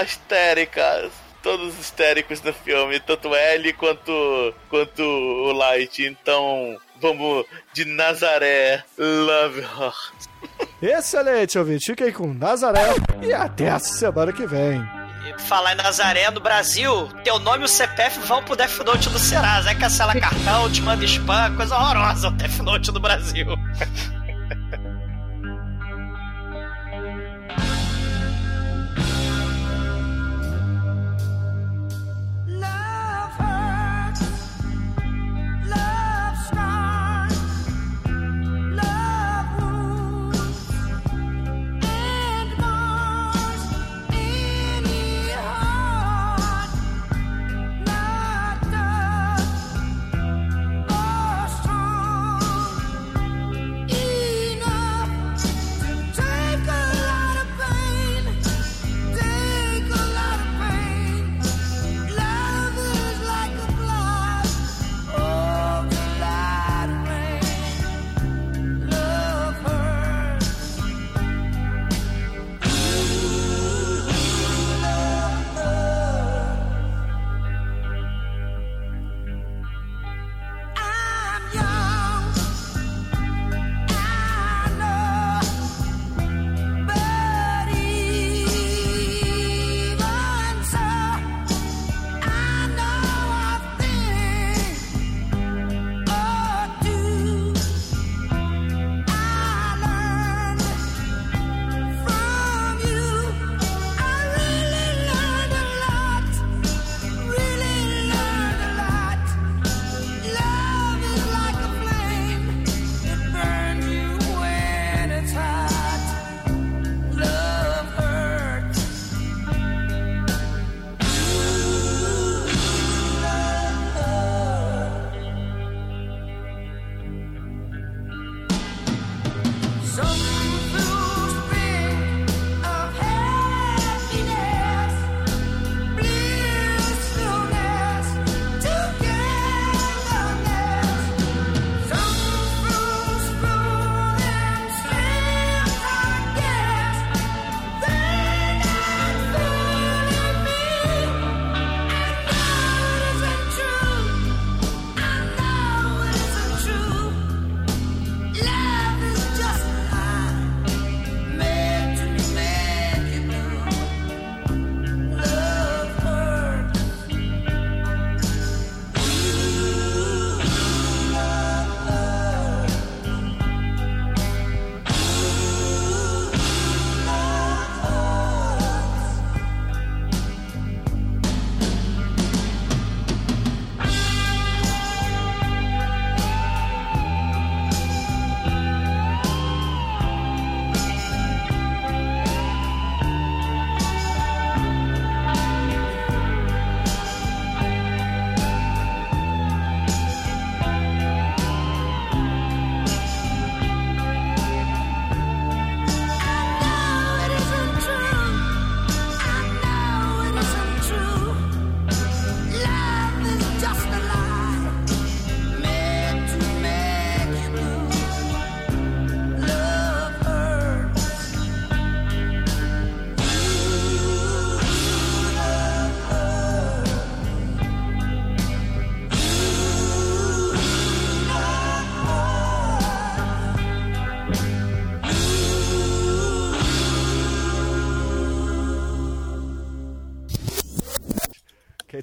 histéricas. Todos histéricos no filme, tanto Ellie quanto, quanto o Light. Então, vamos de Nazaré, Love Her. Excelente, ouvinte. Fique aí com Nazaré e até a semana que vem. E falar em Nazaré do Brasil, teu nome e o CPF vão pro Death Note do Serasa. Aí cancela cartão, te manda spam, coisa horrorosa o Death Note do Brasil.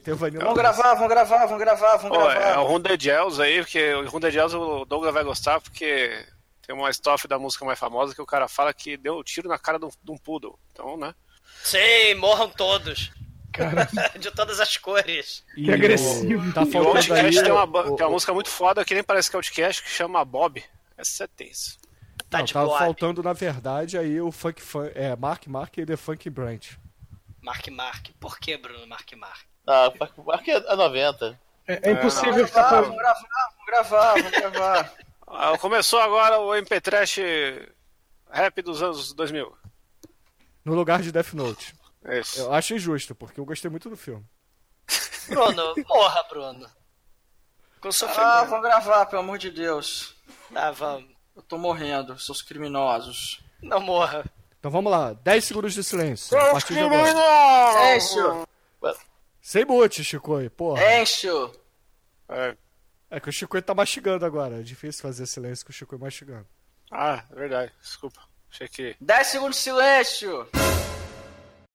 tem o Vanilla Vamos gravar, vamos gravar, vamos gravar, vamos Pô, gravar. é o Runda Gels aí, porque o Runda Gels o Douglas vai gostar, porque tem uma estrofe da música mais famosa que o cara fala que deu um tiro na cara de um, de um poodle. Então, né? Sim, morram todos. De todas as cores. E agressivo. o- Tá E o. Outcast tem uma, tem uma música muito foda que nem parece que é Outcast, que chama Bob. Essa é tensa. Tá Não, de tava boa. faltando, na verdade, aí o Funk Fun, é, Mark Mark e The Funk Branch. Mark Mark. Por que, Bruno Mark Mark? Ah, aqui é a 90. É, é impossível Vamos ficar gravar, falando. vamos gravar, vamos gravar, vamos gravar. Ah, começou agora o MP Trash rap dos anos 2000. No lugar de Death Note. Isso. Eu acho injusto, porque eu gostei muito do filme. Bruno, morra, Bruno. Ah, vamos gravar, pelo amor de Deus. Tá, vamos. Eu tô morrendo, seus criminosos. Não morra. Então vamos lá, 10 segundos de silêncio. A partir de agora. Encho, Sem mute, Chicoio, porra. encho. É. É que o Chicoio tá mastigando agora. É difícil fazer silêncio com o Chicoio mastigando. Ah, é verdade. Desculpa. Achei que. 10 segundos de silêncio.